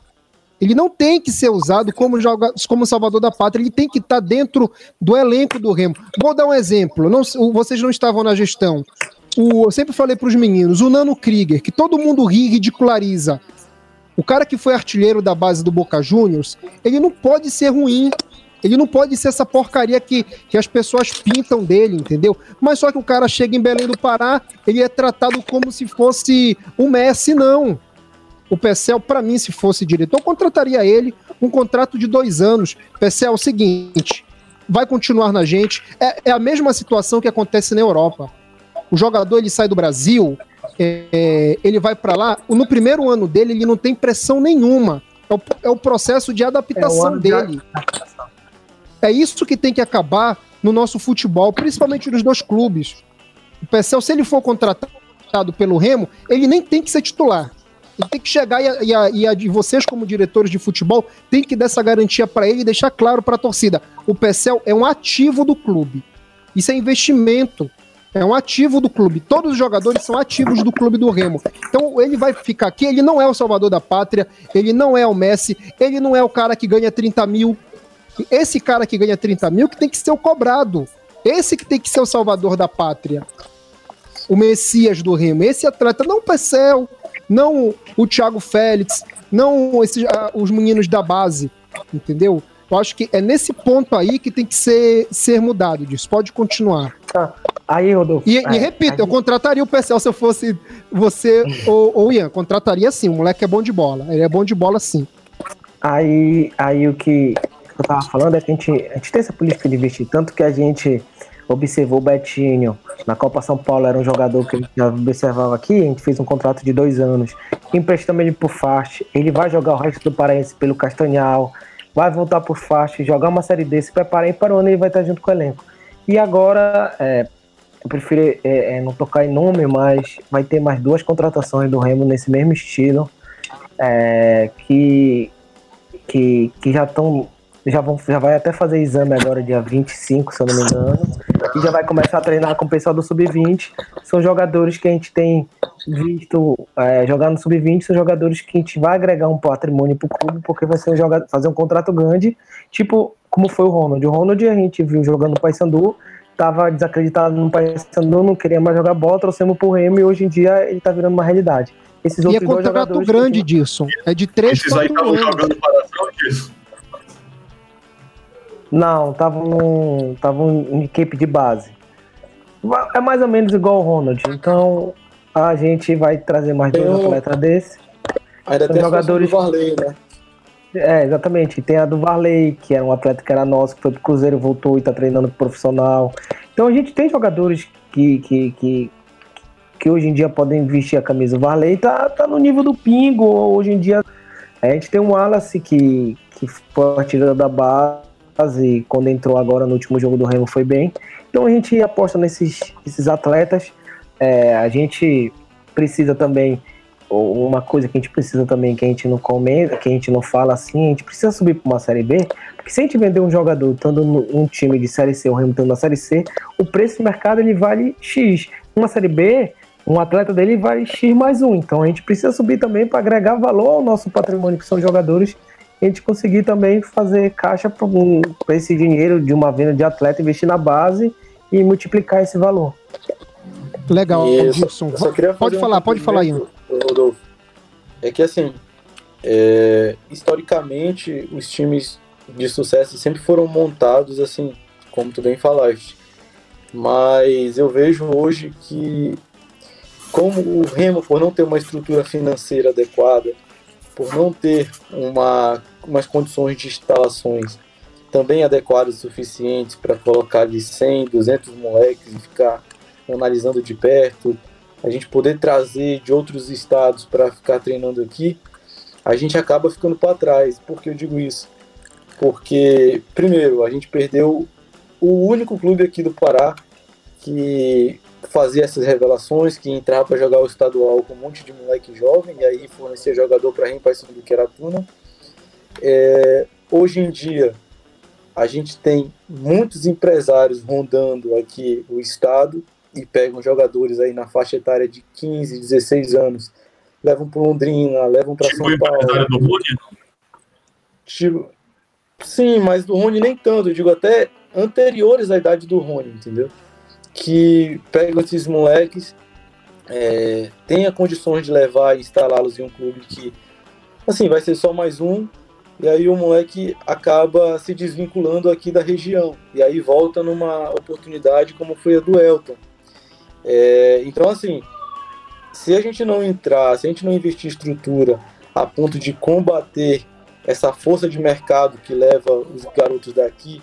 Ele não tem que ser usado como, joga, como salvador da pátria, ele tem que estar tá dentro do elenco do Remo. Vou dar um exemplo, não, vocês não estavam na gestão. O, eu sempre falei para os meninos, o Nano Krieger, que todo mundo ri e ridiculariza. O cara que foi artilheiro da base do Boca Juniors, ele não pode ser ruim. Ele não pode ser essa porcaria que, que as pessoas pintam dele, entendeu? Mas só que o cara chega em Belém do Pará, ele é tratado como se fosse o Messi, não. O Pecel, para mim, se fosse diretor, eu contrataria ele um contrato de dois anos. Pecel, é o seguinte, vai continuar na gente. É, é, a mesma situação que acontece na Europa. O jogador ele sai do Brasil, é, ele vai para lá. No primeiro ano dele, ele não tem pressão nenhuma. É o, é o processo de adaptação é dele. De... É isso que tem que acabar no nosso futebol, principalmente nos dois clubes. O Pecel, se ele for contratado pelo Remo, ele nem tem que ser titular. Ele tem que chegar e, a, e, a, e, vocês, como diretores de futebol, tem que dar essa garantia para ele e deixar claro para a torcida. O Pecel é um ativo do clube. Isso é investimento. É um ativo do clube. Todos os jogadores são ativos do clube do Remo. Então ele vai ficar aqui. Ele não é o salvador da pátria. Ele não é o Messi. Ele não é o cara que ganha 30 mil. Esse cara que ganha 30 mil que tem que ser o cobrado. Esse que tem que ser o salvador da pátria. O Messias do Remo. Esse atleta, não o Pecel, não o Thiago Félix, não esses, ah, os meninos da base, entendeu? Eu acho que é nesse ponto aí que tem que ser, ser mudado disso. Pode continuar. Tá. Aí, Rodolfo. E, é, e repito, aí... eu contrataria o Pecel se eu fosse você ou, ou Ian. Contrataria sim. O moleque é bom de bola. Ele é bom de bola sim. Aí, aí o que eu tava falando é que a gente, a gente tem essa política de investir, tanto que a gente observou o Betinho na Copa São Paulo, era um jogador que a gente já observava aqui, a gente fez um contrato de dois anos, emprestamos ele pro Fast, ele vai jogar o resto do Paraense pelo Castanhal, vai voltar pro Fast, jogar uma série desse, preparar e para o ano ele vai estar junto com o elenco. E agora, é, eu prefiro é, é, não tocar em nome, mas vai ter mais duas contratações do Remo nesse mesmo estilo, é, que, que, que já estão já, vão, já vai até fazer exame agora, dia 25, se eu não me engano. E já vai começar a treinar com o pessoal do Sub-20. São jogadores que a gente tem visto é, jogar no Sub-20, são jogadores que a gente vai agregar um patrimônio pro clube, porque vai ser um jogador, fazer um contrato grande, tipo como foi o Ronald. O Ronald a gente viu jogando no Paysandu, tava desacreditado no Paysandu, não queria mais jogar bola, trouxemos pro Remo e hoje em dia ele tá virando uma realidade. Esses e é contrato grande, que... disso. É de 3 Esses aí estavam jogando para disso. Não, estavam estavam em equipe de base. É mais ou menos igual o Ronald. Então a gente vai trazer mais dois um... atletas desse. Ainda São tem jogadores do Varley, né? É, exatamente. Tem a do Varley, que era um atleta que era nosso, que foi pro Cruzeiro, voltou e tá treinando pro profissional. Então a gente tem jogadores que, que, que, que hoje em dia podem vestir a camisa. O Varley tá, tá no nível do Pingo. Hoje em dia a gente tem um Wallace que, que foi tirada da base, quando entrou agora no último jogo do Remo foi bem. Então a gente aposta nesses, nesses atletas. É, a gente precisa também uma coisa que a gente precisa também que a gente não comenta, que a gente não fala assim, a gente precisa subir para uma série B, porque se a gente vender um jogador estando num time de série C, o Remo estando na série C, o preço do mercado ele vale X. Uma série B, um atleta dele vale X mais um. Então a gente precisa subir também para agregar valor ao nosso patrimônio, que são jogadores, e a gente conseguir também fazer caixa para um, esse dinheiro de uma venda de atleta, investir na base e multiplicar esse valor. Legal, Gibson. Pode falar, pode falar, Ian. Rodolfo. É que assim, é, historicamente, os times de sucesso sempre foram montados assim, como tu bem falaste. Mas eu vejo hoje que, como o Remo, por não ter uma estrutura financeira adequada, por não ter uma, umas condições de instalações também adequadas o suficientes para colocar de 100, 200 moleques e ficar analisando de perto, a gente poder trazer de outros estados para ficar treinando aqui, a gente acaba ficando para trás. Por que eu digo isso? Porque, primeiro, a gente perdeu o único clube aqui do Pará que fazia essas revelações, que entrava para jogar o estadual com um monte de moleque jovem, e aí fornecia jogador para Rim do que era Tuna. É, hoje em dia, a gente tem muitos empresários rondando aqui o estado e pegam jogadores aí na faixa etária de 15, 16 anos, levam para Londrina, levam para São Paulo. Do Rony, tipo, sim, mas do Rony nem tanto, eu digo até anteriores à idade do Rony, entendeu? Que pegam esses moleques, é, tenha condições de levar e instalá-los em um clube que, assim, vai ser só mais um, e aí o moleque acaba se desvinculando aqui da região, e aí volta numa oportunidade como foi a do Elton, é, então, assim, se a gente não entrar, se a gente não investir estrutura a ponto de combater essa força de mercado que leva os garotos daqui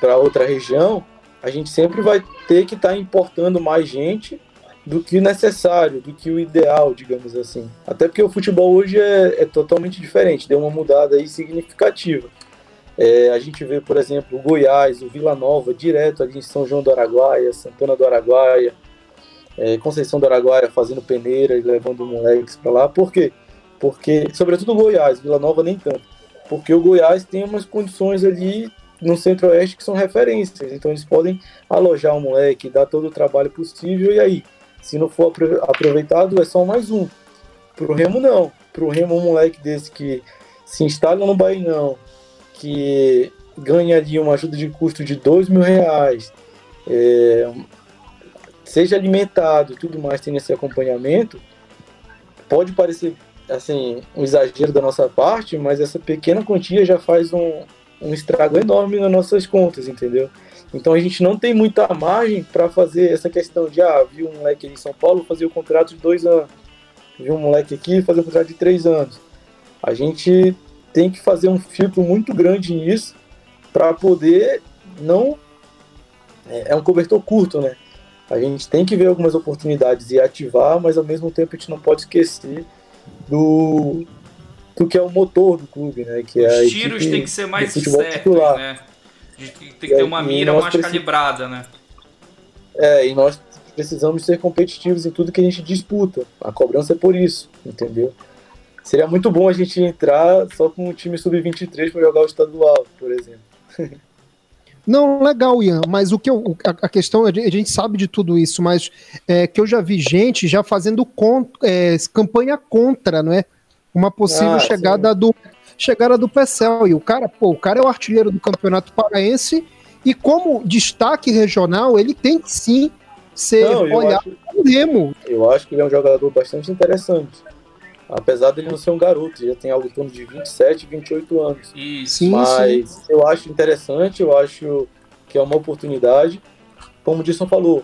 para outra região, a gente sempre vai ter que estar tá importando mais gente do que o necessário, do que o ideal, digamos assim. Até porque o futebol hoje é, é totalmente diferente, deu uma mudada aí significativa. É, a gente vê, por exemplo, o Goiás, o Vila Nova, direto ali em São João do Araguaia, Santana do Araguaia, é, Conceição do Araguaia fazendo peneira e levando moleques para lá. Por quê? Porque, sobretudo o Goiás, Vila Nova nem tanto. Porque o Goiás tem umas condições ali no centro-oeste que são referências. Então eles podem alojar o moleque, dar todo o trabalho possível e aí, se não for aproveitado, é só mais um. Pro Remo não. Pro Remo um moleque desse que se instala no Bainão, que ganha ali uma ajuda de custo de dois mil reais, é, seja alimentado tudo mais, tendo esse acompanhamento, pode parecer assim um exagero da nossa parte, mas essa pequena quantia já faz um, um estrago enorme nas nossas contas, entendeu? Então a gente não tem muita margem para fazer essa questão de ah, viu um moleque em São Paulo fazer o contrato de dois anos, viu um moleque aqui fazer o contrato de três anos. A gente tem que fazer um filtro muito grande nisso para poder não é, é um cobertor curto, né? A gente tem que ver algumas oportunidades e ativar, mas ao mesmo tempo a gente não pode esquecer do, do que é o motor do clube, né? Que é Os tiros têm que ser mais certos, né? Tem que ter uma mira mais precis... calibrada, né? É, e nós precisamos ser competitivos em tudo que a gente disputa. A cobrança é por isso, entendeu? Seria muito bom a gente entrar só com o time sub-23 para jogar o estadual, por exemplo. Não, legal, Ian, mas o que eu, a, a, questão, a gente sabe de tudo isso, mas é que eu já vi gente já fazendo é, campanha contra, não é? Uma possível ah, chegada sim. do chegada do Pecel. E o cara, pô, o cara é o artilheiro do Campeonato Paraense e como destaque regional, ele tem que sim ser não, olhado como Remo. Eu acho que ele é um jogador bastante interessante. Apesar dele não ser um garoto, já tem algo em torno de 27, 28 anos. Isso. Mas sim. eu acho interessante, eu acho que é uma oportunidade. Como o Disson falou,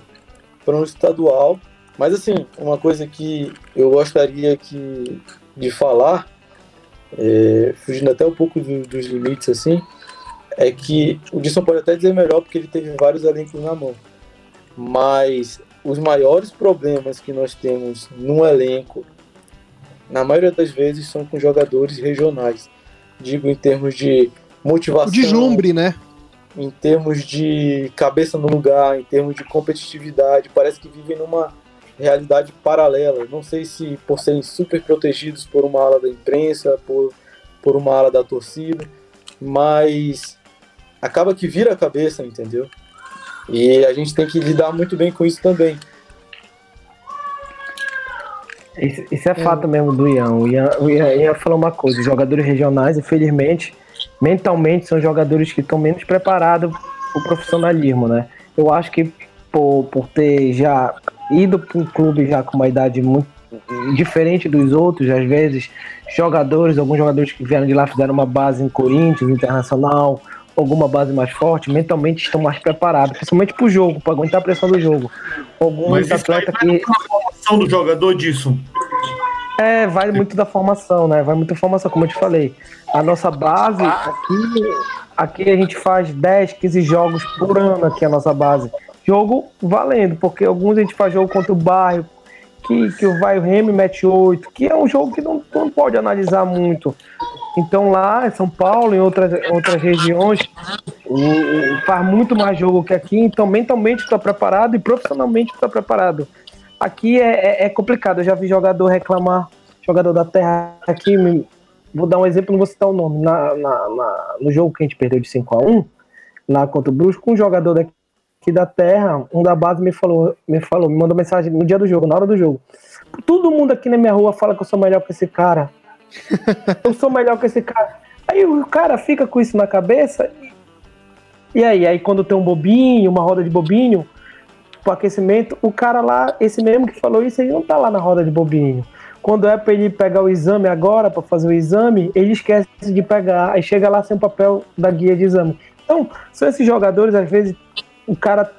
para um estadual. Mas assim, uma coisa que eu gostaria que, de falar, é, fugindo até um pouco do, dos limites assim, é que o Disson pode até dizer melhor porque ele teve vários elencos na mão. Mas os maiores problemas que nós temos no elenco, na maioria das vezes, são com jogadores regionais. Digo em termos de motivação. O deslumbre, né? Em termos de cabeça no lugar, em termos de competitividade. Parece que vivem numa realidade paralela. Não sei se por serem super protegidos por uma ala da imprensa, por, por uma ala da torcida, mas acaba que vira a cabeça, entendeu? E a gente tem que lidar muito bem com isso também. Isso, isso é, é fato mesmo do Ian. O Ian, o Ian, Ian falou uma coisa: os jogadores regionais, infelizmente, mentalmente, são jogadores que estão menos preparados para o profissionalismo, né? Eu acho que por, por ter já ido para um clube já com uma idade muito diferente dos outros, às vezes, jogadores, alguns jogadores que vieram de lá fizeram uma base em Corinthians, Internacional, alguma base mais forte, mentalmente estão mais preparados, principalmente para o jogo, para aguentar a pressão do jogo. Alguns atletas que. Formação do jogador disso. É, vai muito da formação, né? Vai muito da formação, como eu te falei. A nossa base, aqui, aqui a gente faz 10, 15 jogos por ano aqui, a nossa base. Jogo valendo, porque alguns a gente faz jogo contra o bairro, que, que o Vai o Remy mete 8, que é um jogo que não, não pode analisar muito. Então lá em São Paulo, em outras, outras regiões, faz muito mais jogo que aqui, então mentalmente está preparado e profissionalmente está preparado. Aqui é, é, é, complicado, eu já vi jogador reclamar, jogador da terra aqui, vou dar um exemplo, não vou citar o nome, na, na, na no jogo que a gente perdeu de 5 a 1 lá contra o Brusco, um jogador daqui da terra, um da base me falou, me falou, me mandou mensagem no dia do jogo, na hora do jogo. Todo mundo aqui na minha rua fala que eu sou melhor que esse cara. eu sou melhor que esse cara. Aí o cara fica com isso na cabeça. E aí, aí quando tem um bobinho, uma roda de bobinho, pro aquecimento, o cara lá, esse mesmo que falou isso, ele não tá lá na roda de bobinho. Quando é para ele pegar o exame agora, para fazer o exame, ele esquece de pegar, aí chega lá sem o papel da guia de exame. Então, são esses jogadores, às vezes, o cara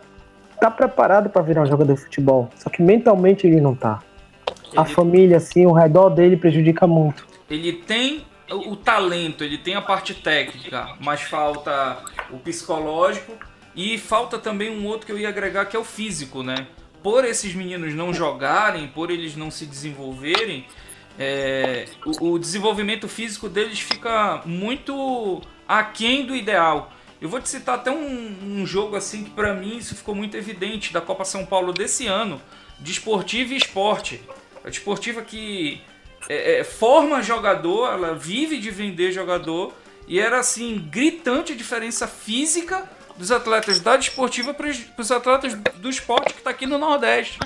tá preparado para virar um jogador de futebol, só que mentalmente ele não tá. Ele... A família, assim, o redor dele prejudica muito. Ele tem o talento, ele tem a parte técnica, mas falta o psicológico e falta também um outro que eu ia agregar que é o físico, né? Por esses meninos não jogarem, por eles não se desenvolverem, é, o, o, desenvolvimento físico deles fica muito aquém do ideal. Eu vou te citar até um, um jogo assim que para mim isso ficou muito evidente da Copa São Paulo desse ano, de esportivo e esporte. A desportiva que é, é, forma jogador, ela vive de vender jogador e era assim gritante a diferença física dos atletas da desportiva para os atletas do esporte que está aqui no Nordeste.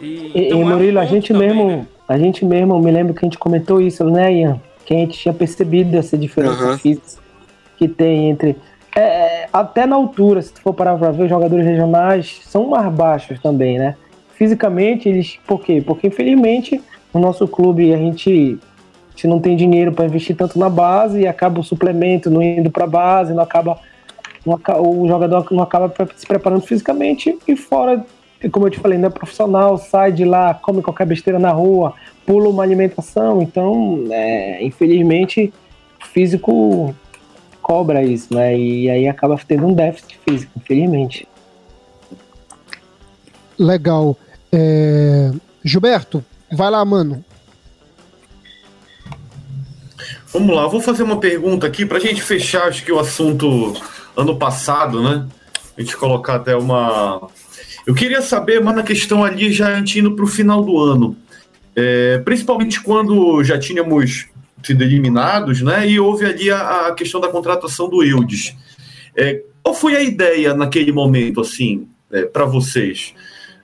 E, e, então e Murilo, é um a gente também, mesmo, né? a gente mesmo, me lembro que a gente comentou isso, né, Ian? Que a gente tinha percebido essa diferença uhum. física que tem entre é, até na altura, se tu for parar pra ver, os jogadores regionais são mais baixos também, né? Fisicamente, eles. Por quê? Porque infelizmente no nosso clube a gente, a gente não tem dinheiro para investir tanto na base e acaba o suplemento não indo para base, não acaba, não, o jogador não acaba se preparando fisicamente e fora, como eu te falei, não é profissional, sai de lá, come qualquer besteira na rua, pula uma alimentação, então, é, infelizmente, o físico cobra isso, né? E aí acaba tendo um déficit físico, infelizmente. Legal. É... Gilberto, vai lá, mano. Vamos lá, vou fazer uma pergunta aqui para a gente fechar, acho que o assunto ano passado, né? A gente colocar até uma. Eu queria saber, mas na questão ali já indo para o final do ano, é, principalmente quando já tínhamos sido eliminados, né? E houve ali a, a questão da contratação do Eudes. É, qual foi a ideia naquele momento, assim, é, para vocês?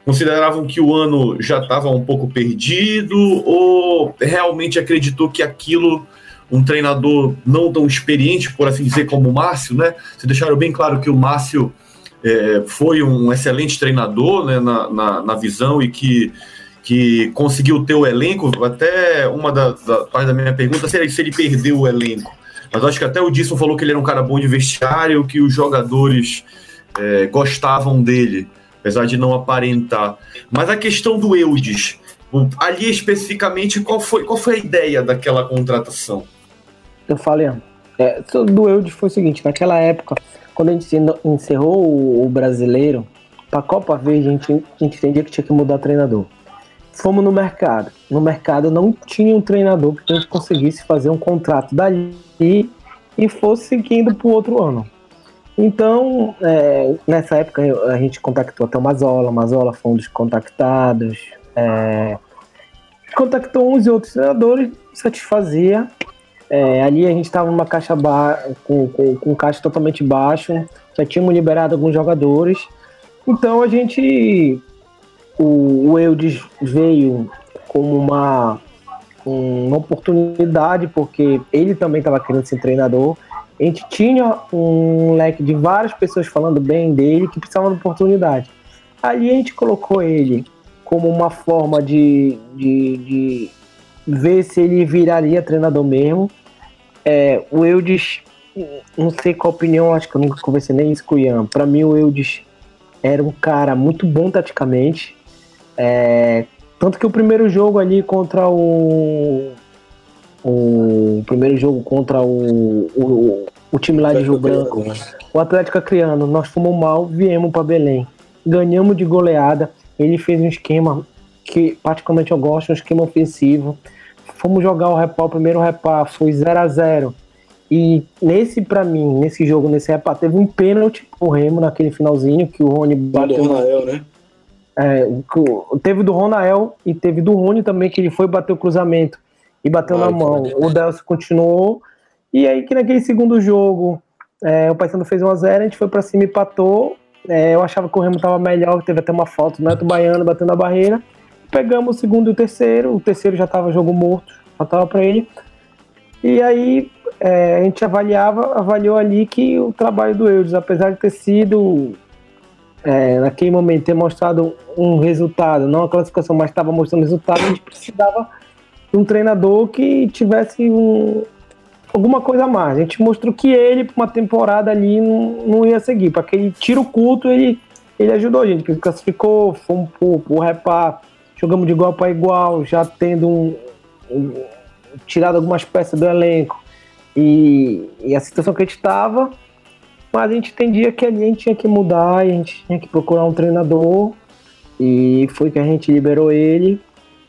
Consideravam que o ano já estava um pouco perdido ou realmente acreditou que aquilo, um treinador não tão experiente, por assim dizer, como o Márcio, né? Vocês deixaram bem claro que o Márcio é, foi um excelente treinador né, na, na, na visão e que que conseguiu ter o elenco, até uma das da, parte da minha pergunta seria se ele perdeu o elenco. Mas acho que até o Disson falou que ele era um cara bom de vestiário, que os jogadores é, gostavam dele, apesar de não aparentar. Mas a questão do Eudes, ali especificamente, qual foi, qual foi a ideia daquela contratação? Eu falei, é, do Eudes foi o seguinte, naquela época, quando a gente encerrou o brasileiro, para a Copa Verde, a gente, a gente entendia que tinha que mudar treinador. Fomos no mercado. No mercado não tinha um treinador que a gente conseguisse fazer um contrato dali e fosse seguindo para o outro ano. Então, é, nessa época a gente contactou até o Mazola, Mazola foi um dos contactados, é, contactou uns e outros treinadores, satisfazia. É, ali a gente estava numa caixa com, com, com caixa totalmente baixo, já tínhamos liberado alguns jogadores. Então a gente. O, o Eudes veio como uma, uma oportunidade, porque ele também estava querendo ser treinador. A gente tinha um leque de várias pessoas falando bem dele que precisavam de oportunidade. Ali a gente colocou ele como uma forma de, de, de ver se ele viraria treinador mesmo. É, o Eudes, não sei qual opinião, acho que eu nunca conversei nem isso com o Ian. Para mim, o Eudes era um cara muito bom taticamente. É, tanto que o primeiro jogo ali contra o. O primeiro jogo contra o, o, o time lá de Rio Branco, o Atlético Acreano, nós fomos mal, viemos para Belém. Ganhamos de goleada. Ele fez um esquema que particularmente eu gosto, um esquema ofensivo. Fomos jogar o repá, o primeiro repá foi 0 a 0 E nesse, para mim, nesse jogo, nesse repá, teve um pênalti pro Remo naquele finalzinho que o Rony bateu. Do Ronael, né? É, teve do Ronael e teve do Rony também, que ele foi bater o cruzamento e bateu na mão. O Delcio continuou. E aí que naquele segundo jogo, é, o Paysandu fez 1x0, a gente foi para cima e empatou. É, eu achava que o Remo estava melhor, teve até uma foto do Neto Baiano batendo a barreira. Pegamos o segundo e o terceiro, o terceiro já estava jogo morto, já estava para ele. E aí é, a gente avaliava, avaliou ali que o trabalho do Eudes, apesar de ter sido é, naquele momento ter mostrado um resultado, não a classificação, mas estava mostrando resultado, a gente precisava de um treinador que tivesse um, alguma coisa a mais. A gente mostrou que ele, para uma temporada ali, não, não ia seguir. Para aquele tiro culto, ele, ele ajudou a gente, porque classificou, fomos pro, pro repá, jogamos de igual para igual, já tendo um, um, tirado algumas peças do elenco. E, e a situação que a gente estava, mas a gente entendia que ali a gente tinha que mudar, e a gente tinha que procurar um treinador. E foi que a gente liberou ele.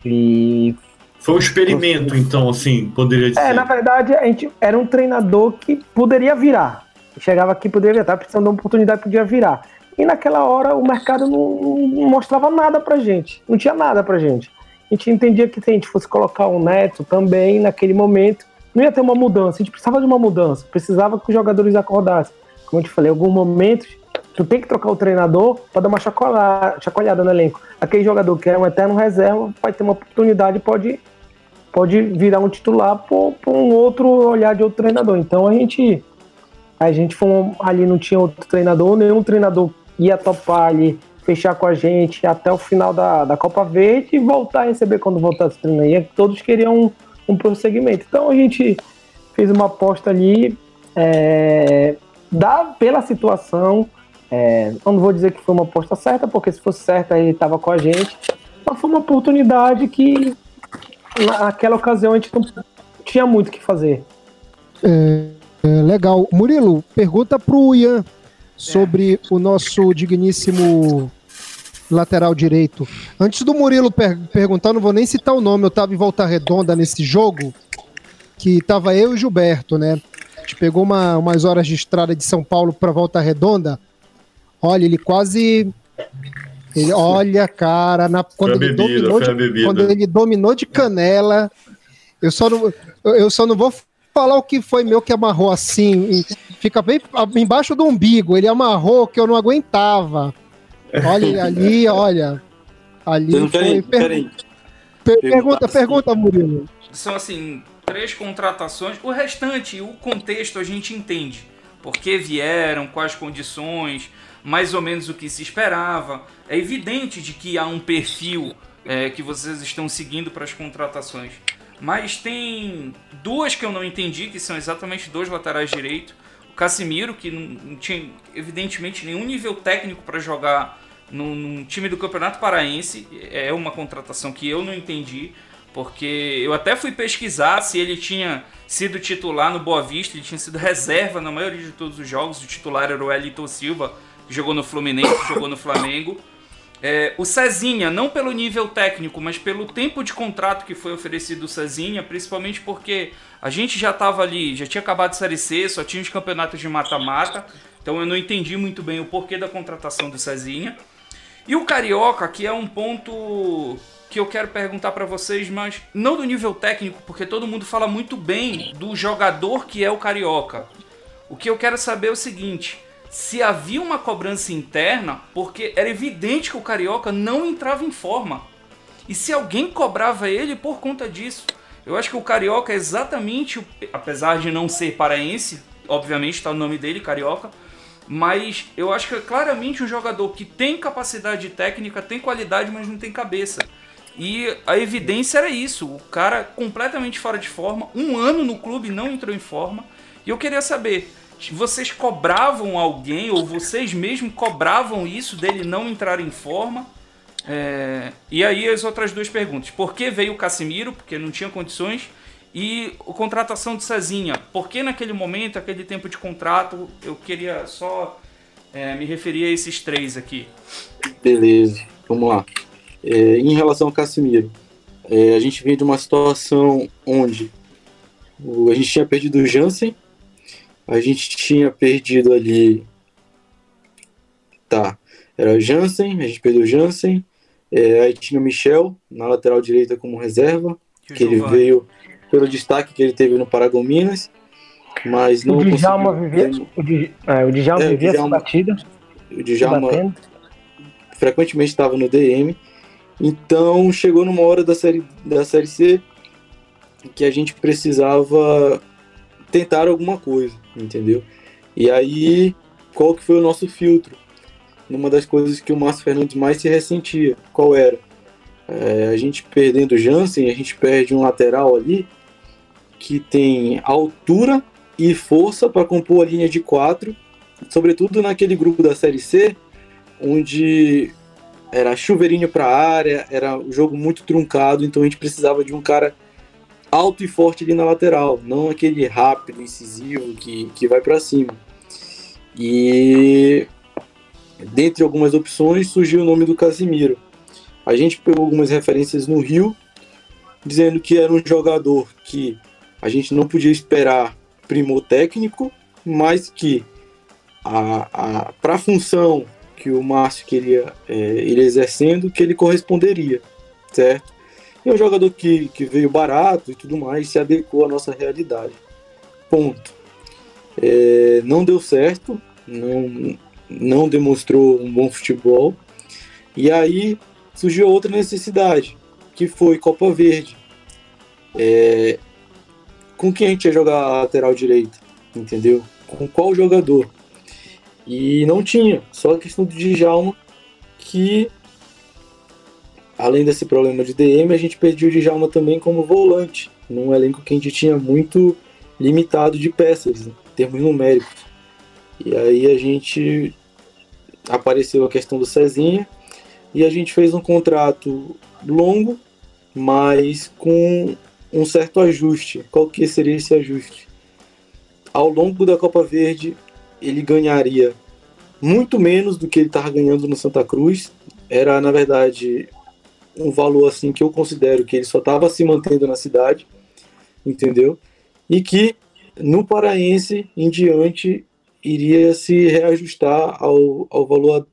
E foi um experimento, então, assim, poderia dizer. É, na verdade, a gente era um treinador que poderia virar. Chegava aqui, poderia virar, precisando de uma oportunidade, podia virar. E naquela hora o mercado não, não, mostrava nada pra gente. Não tinha nada pra gente. A gente entendia que se a gente fosse colocar um Neto também, naquele momento, não ia ter uma mudança. A gente precisava de uma mudança. Precisava que os jogadores acordassem. Como eu te falei, em alguns momentos, tu tem que trocar o treinador para dar uma chacoalhada, chacoalhada no elenco. Aquele jogador que é um eterno reserva vai ter uma oportunidade pode pode virar um titular por, por, um outro olhar de outro treinador. Então a gente a gente foi ali não tinha outro treinador, nenhum treinador ia topar ali fechar com a gente até o final da, da Copa Verde e voltar a receber quando voltasse a treinar. E todos queriam um, um prosseguimento. Então a gente fez uma aposta ali é, da, pela situação. É, não vou dizer que foi uma aposta certa, porque se fosse certa ele estava com a gente. Mas foi uma oportunidade que naquela ocasião a gente não tinha muito o que fazer. É, é, legal. Murilo, pergunta pro Ian sobre o nosso digníssimo lateral direito. Antes do Murilo per perguntar, não vou nem citar o nome, eu tava em Volta Redonda nesse jogo, que tava eu e Gilberto, né? Pegou uma, umas horas de estrada de São Paulo para Volta Redonda. Olha, ele quase ele, olha, cara, na, quando, ele bebida, dominou de, quando ele dominou de canela, eu só não, eu só não vou falar o que foi meu que amarrou assim, fica bem embaixo do umbigo, ele amarrou que eu não aguentava. Olha ali, olha. Ali então, foi. Peraí, per, pergunta, pergunta, Murilo. São assim, três contratações. O restante, o contexto a gente entende. Por que vieram, quais condições, mais ou menos o que se esperava. É evidente de que há um perfil é, que vocês estão seguindo para as contratações. Mas tem duas que eu não entendi, que são exatamente dois laterais direito. O Casimiro, que não, tinha evidentemente nenhum nível técnico para jogar num, num, time do Campeonato Paraense. É uma contratação que eu não entendi, porque eu até fui pesquisar se ele tinha sido titular no Boa Vista, ele tinha sido reserva na maioria de todos os jogos. O titular era o Elton Silva, jogou no Fluminense, jogou no Flamengo. É, o Cezinha, não pelo nível técnico, mas pelo tempo de contrato que foi oferecido o Cezinha, principalmente porque a gente já estava ali, já tinha acabado de Série C, só tinha os campeonatos de mata-mata, então eu não entendi muito bem o porquê da contratação do Cezinha. E o Carioca, que é um ponto que eu quero perguntar para vocês, mas não do nível técnico, porque todo mundo fala muito bem do jogador que é o Carioca. O que eu quero saber é o seguinte: se havia uma cobrança interna, porque era evidente que o Carioca não entrava em forma. E se alguém cobrava ele por conta disso. Eu acho que o Carioca é exatamente, apesar de não ser paraense, obviamente está o nome dele, Carioca, mas eu acho que é claramente um jogador que tem capacidade técnica, tem qualidade, mas não tem cabeça. E a evidência era isso: o cara completamente fora de forma, um ano no clube não entrou em forma. E eu queria saber, vocês cobravam alguém ou vocês mesmos cobravam isso dele não entrar em forma? É... E aí as outras duas perguntas: por que veio o Casimiro? Porque não tinha condições. E a contratação de Cezinha, por que naquele momento, aquele tempo de contrato, eu queria só é, me referir a esses três aqui. Beleza, vamos lá. É, em relação ao Casimiro, é, a gente vem de uma situação onde o, a gente tinha perdido o Jansen, a gente tinha perdido ali. Tá, era o Jansen, a gente perdeu o Jansen, é, aí tinha o Michel na lateral direita como reserva, que, que ele veio pelo destaque que ele teve no Paragominas, mas não o Djalma vivia, o, é, o Djalma é, vivia essa batida. O Djalma frequentemente estava no DM, então chegou numa hora da série, da série C que a gente precisava tentar alguma coisa, entendeu? E aí, qual que foi o nosso filtro? Numa das coisas que o Márcio Fernandes mais se ressentia, qual era? É, a gente perdendo o Jansen, a gente perde um lateral ali que tem altura e força para compor a linha de quatro, sobretudo naquele grupo da Série C, onde era chuveirinho para a área, era um jogo muito truncado, então a gente precisava de um cara alto e forte ali na lateral, não aquele rápido, incisivo que, que vai para cima. E dentre algumas opções surgiu o nome do Casimiro. A gente pegou algumas referências no Rio, dizendo que era um jogador que a gente não podia esperar primor técnico, mas que a, para a função que o Márcio queria é, ele exercendo, que ele corresponderia, certo? E é um jogador que, que veio barato e tudo mais, se adequou à nossa realidade. Ponto. É, não deu certo, não, não demonstrou um bom futebol. E aí surgiu outra necessidade, que foi Copa Verde. É, com quem a gente ia jogar lateral direita, entendeu? Com qual jogador? E não tinha, só a questão do Djalma, que além desse problema de DM, a gente perdeu o Djalma também como volante, num elenco que a gente tinha muito limitado de peças, né, em termos numéricos. E aí a gente apareceu a questão do Cezinha e a gente fez um contrato longo, mas com um certo ajuste. Qual que seria esse ajuste? Ao longo da Copa Verde, ele ganharia muito menos do que ele estava ganhando no Santa Cruz. Era, na verdade, um valor assim que eu considero que ele só estava se mantendo na cidade, entendeu? E que no Paraense em diante iria se reajustar ao, ao valor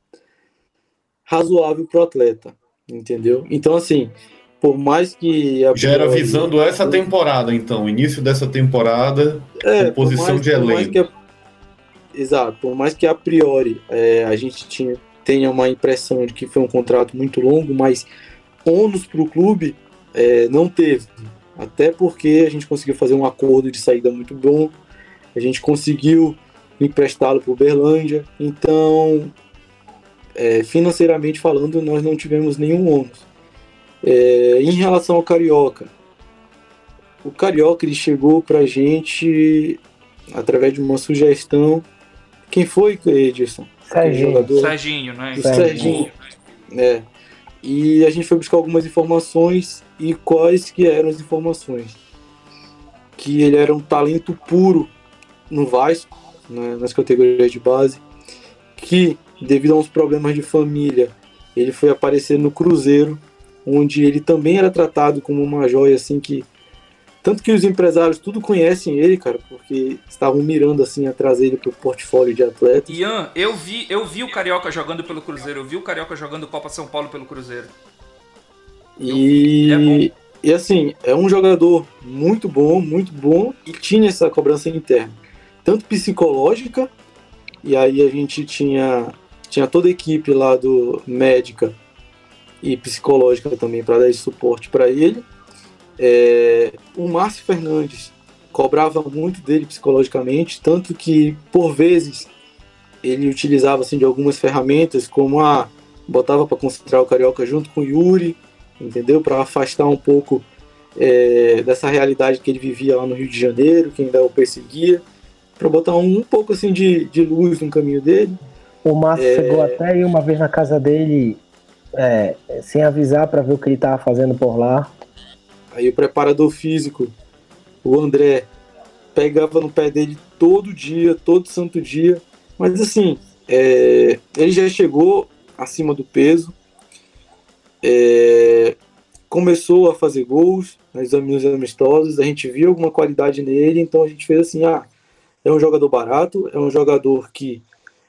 razoável para o atleta, entendeu? Então, assim, por mais que. Já era visando essa temporada, então, início dessa temporada, é, composição de elenco. Exato, por mais que a priori é, a gente tinha, tenha uma impressão de que foi um contrato muito longo, mas ônus para o clube é, não teve. Até porque a gente conseguiu fazer um acordo de saída muito bom, a gente conseguiu emprestá-lo para o Berlândia, então, é, financeiramente falando, nós não tivemos nenhum ônus. É, em relação ao Carioca, o Carioca ele chegou para a gente através de uma sugestão. Quem foi, Edson? Serginho. Serginho, né? O Serginho. É. E a gente foi buscar algumas informações e quais que eram as informações. Que ele era um talento puro no Vasco, né, nas categorias de base, que devido a uns problemas de família, ele foi aparecer no Cruzeiro, onde ele também era tratado como uma joia assim que tanto que os empresários tudo conhecem ele, cara, porque estavam mirando assim a trazer ele pro portfólio de atletas. Ian, eu vi, eu vi o Carioca jogando pelo Cruzeiro, eu vi o Carioca jogando Copa São Paulo pelo Cruzeiro. E, é e assim, é um jogador muito bom, muito bom e tinha essa cobrança interna, tanto psicológica, e aí a gente tinha tinha toda a equipe lá do médica e psicológica também para dar esse suporte para ele é, o Márcio Fernandes cobrava muito dele psicologicamente, tanto que por vezes ele utilizava assim de algumas ferramentas, como a botava para concentrar o carioca junto com o Yuri, entendeu? Para afastar um pouco é, dessa realidade que ele vivia lá no Rio de Janeiro, que ainda o perseguia, para botar um, um, pouco assim de, de luz no caminho dele. O Márcio é... chegou até ir uma vez na casa dele é, sem avisar para ver o que ele estava fazendo por lá. Aí o preparador físico, o André, pegava no pé dele todo dia, todo santo dia. Mas assim, é, ele já chegou acima do peso, é, começou a fazer gols nos exames amistosos, a gente viu alguma qualidade nele, então a gente fez assim, ah, é um jogador barato, é um jogador que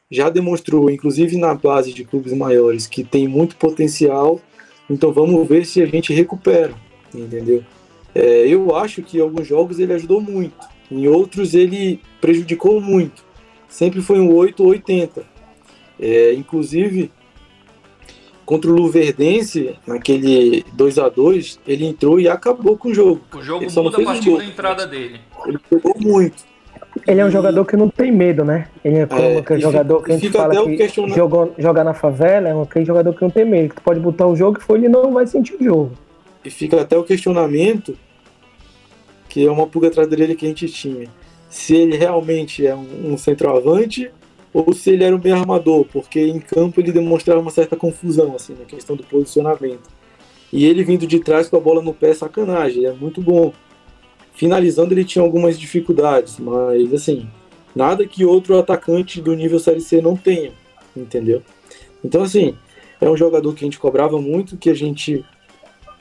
já demonstrou, inclusive na base de clubes maiores, que tem muito potencial, então vamos ver se a gente recupera entendeu? É, eu acho que em alguns jogos ele ajudou muito, em outros ele prejudicou muito. Sempre foi um 8 ou 80. É, inclusive, contra o Luverdense, naquele 2 a 2 ele entrou e acabou com o jogo. O jogo ele muda a partir da entrada dele. Ele jogou muito. Ele é um jogador que não tem medo, né? Ele é como é, aquele jogador que a gente fala que jogar na favela, é aquele jogador que não tem medo, que tu pode botar o jogo e foi, ele não vai sentir o jogo. E fica até o questionamento, que é uma pulga atrás dele que a gente tinha. Se ele realmente é um, um centroavante ou se ele era um bem armador, porque em campo ele demonstrava uma certa confusão assim na questão do posicionamento. E ele vindo de trás com a bola no pé, sacanagem, é muito bom. Finalizando ele tinha algumas dificuldades, mas assim, nada que outro atacante do nível Série C não tenha, entendeu? Então assim, é um jogador que a gente cobrava muito, que a gente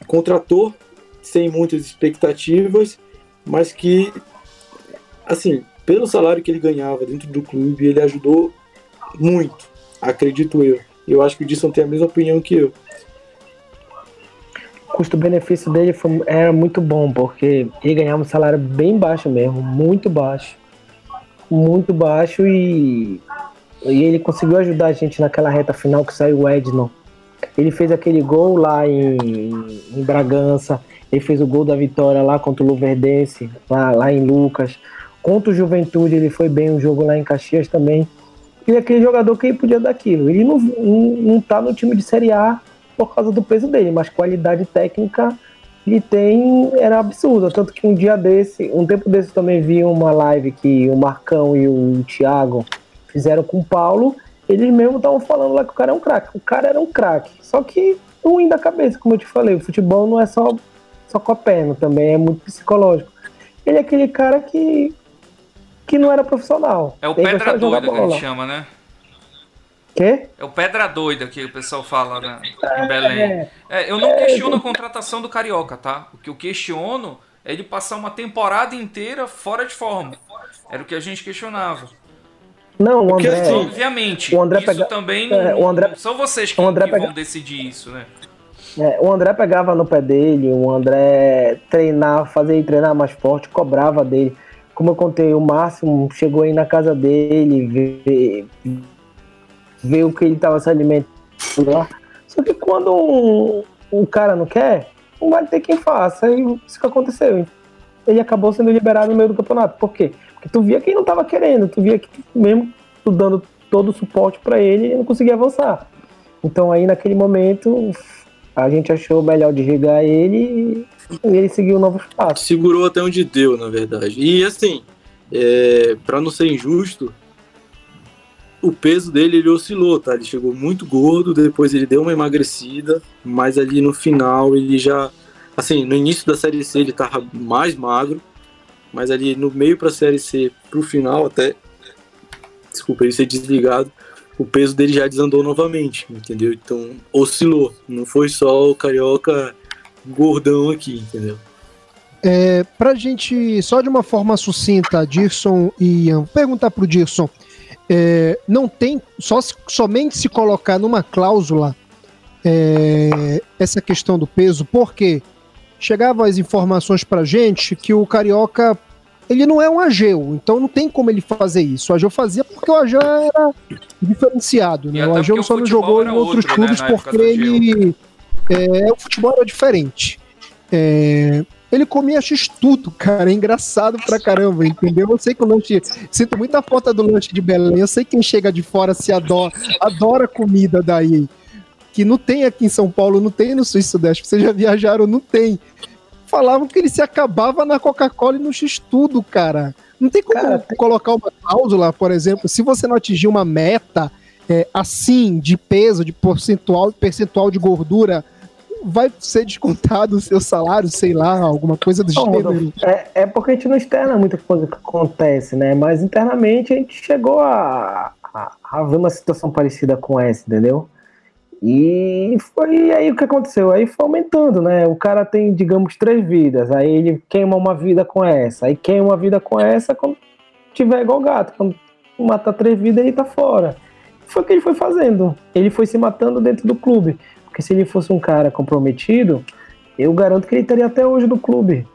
contratou sem muitas expectativas, mas que, assim, pelo salário que ele ganhava dentro do clube, ele ajudou muito, acredito eu. Eu acho que o Disson tem a mesma opinião que eu. O custo-benefício dele foi, era muito bom, porque ele ganhava um salário bem baixo mesmo, muito baixo. Muito baixo e, e ele conseguiu ajudar a gente naquela reta final que saiu o Ednon ele fez aquele gol lá em, em Bragança, ele fez o gol da vitória lá contra o Luverdense, lá, lá em Lucas. Contra o Juventude, ele foi bem o jogo lá em Caxias também. Ele é aquele jogador que podia dar aquilo. Ele não, não, não tá no time de Série A por causa do peso dele, mas qualidade técnica ele tem era absurda. Tanto que um dia desse, um tempo desse também vi uma live que o Marcão e o Thiago fizeram com o Paulo eles mesmo estavam falando lá que o cara é um craque. O cara era um craque. Só que ruim da cabeça, como eu te falei. O futebol não é só, só com a perna, também é muito psicológico. Ele é aquele cara que, que não era profissional. É o pedra doida que a gente chama, né? Quê? É o pedra doida que o pessoal fala né, em é, Belém. É, eu não é, questiono a contratação do Carioca, tá? O que eu questiono é ele passar uma temporada inteira fora de forma. Era o que a gente questionava. Não, o André. Porque, obviamente, o André isso pega, também é, o André, são vocês que, o André que pega, vão decidir isso, né? É, o André pegava no pé dele, o André treinar, fazia ele treinar mais forte, cobrava dele. Como eu contei, o Máximo chegou aí na casa dele, ver, ver o que ele estava se alimentando lá. Só que quando um, um cara não quer, não vai ter quem faça. E isso que aconteceu. Ele acabou sendo liberado no meio do campeonato. Por quê? Porque tu via que ele não tava querendo, tu via que mesmo tu dando todo o suporte para ele, ele não conseguia avançar. Então aí naquele momento a gente achou melhor desligar ele e ele seguiu novos passos. Segurou até onde deu, na verdade. E assim, é, para não ser injusto, o peso dele ele oscilou, tá? Ele chegou muito gordo, depois ele deu uma emagrecida, mas ali no final ele já, assim, no início da série C ele tava mais magro, mas ali no meio para a Série C, para o final até, desculpa, ele ser desligado, o peso dele já desandou novamente, entendeu? Então oscilou, não foi só o carioca gordão aqui, entendeu? É, pra gente, só de uma forma sucinta, Dirson e Ian, perguntar pro Dirson, é, não tem, só somente se colocar numa cláusula é, essa questão do peso, porque chegavam as informações pra gente que o Carioca, ele não é um Ageu, então não tem como ele fazer isso. O Ageu fazia porque o Ageu era diferenciado, né? O Ageu só não jogou em outros outro, né, clubes né, porque ele... É, o futebol era diferente. É, ele comia X tudo, cara. É engraçado pra caramba, entendeu? Eu sei que o lanche. Sinto muita falta do lanche de Belém. Eu sei que quem chega de fora se adora, adora comida daí. Que não tem aqui em São Paulo, não tem no Sul e Sudeste. Vocês já viajaram, não tem. Falavam que ele se acabava na Coca-Cola e no X-Tudo, cara. Não tem como cara, colocar uma cláusula, por exemplo, se você não atingir uma meta é, assim de peso, de percentual, percentual de gordura vai ser descontado o seu salário, sei lá, alguma coisa do gênero. É, é porque a gente não externa muita coisa que acontece, né? Mas internamente a gente chegou a, a, a ver uma situação parecida com essa, entendeu? E foi aí o que aconteceu. Aí foi aumentando, né? O cara tem, digamos, três vidas. Aí ele queima uma vida com essa. Aí queima uma vida com essa quando tiver igual gato. Quando matar três vidas, ele tá fora. Foi o que ele foi fazendo. Ele foi se matando dentro do clube. Porque se ele fosse um cara comprometido, eu garanto que ele estaria até hoje no clube.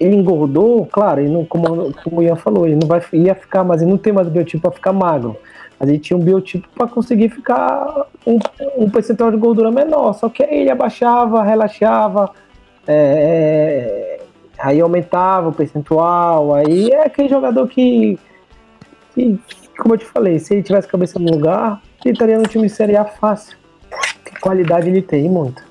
Ele engordou, claro, ele não, como, como o Ian falou, ele não vai, ia ficar, mas ele não tem mais biotipo para ficar magro. Mas ele tinha um biotipo para conseguir ficar um, um percentual de gordura menor. Só que aí ele abaixava, relaxava, é, aí aumentava o percentual. Aí é aquele jogador que, que, como eu te falei, se ele tivesse cabeça no lugar, ele estaria no time de Série A fácil qualidade ele tem, muito.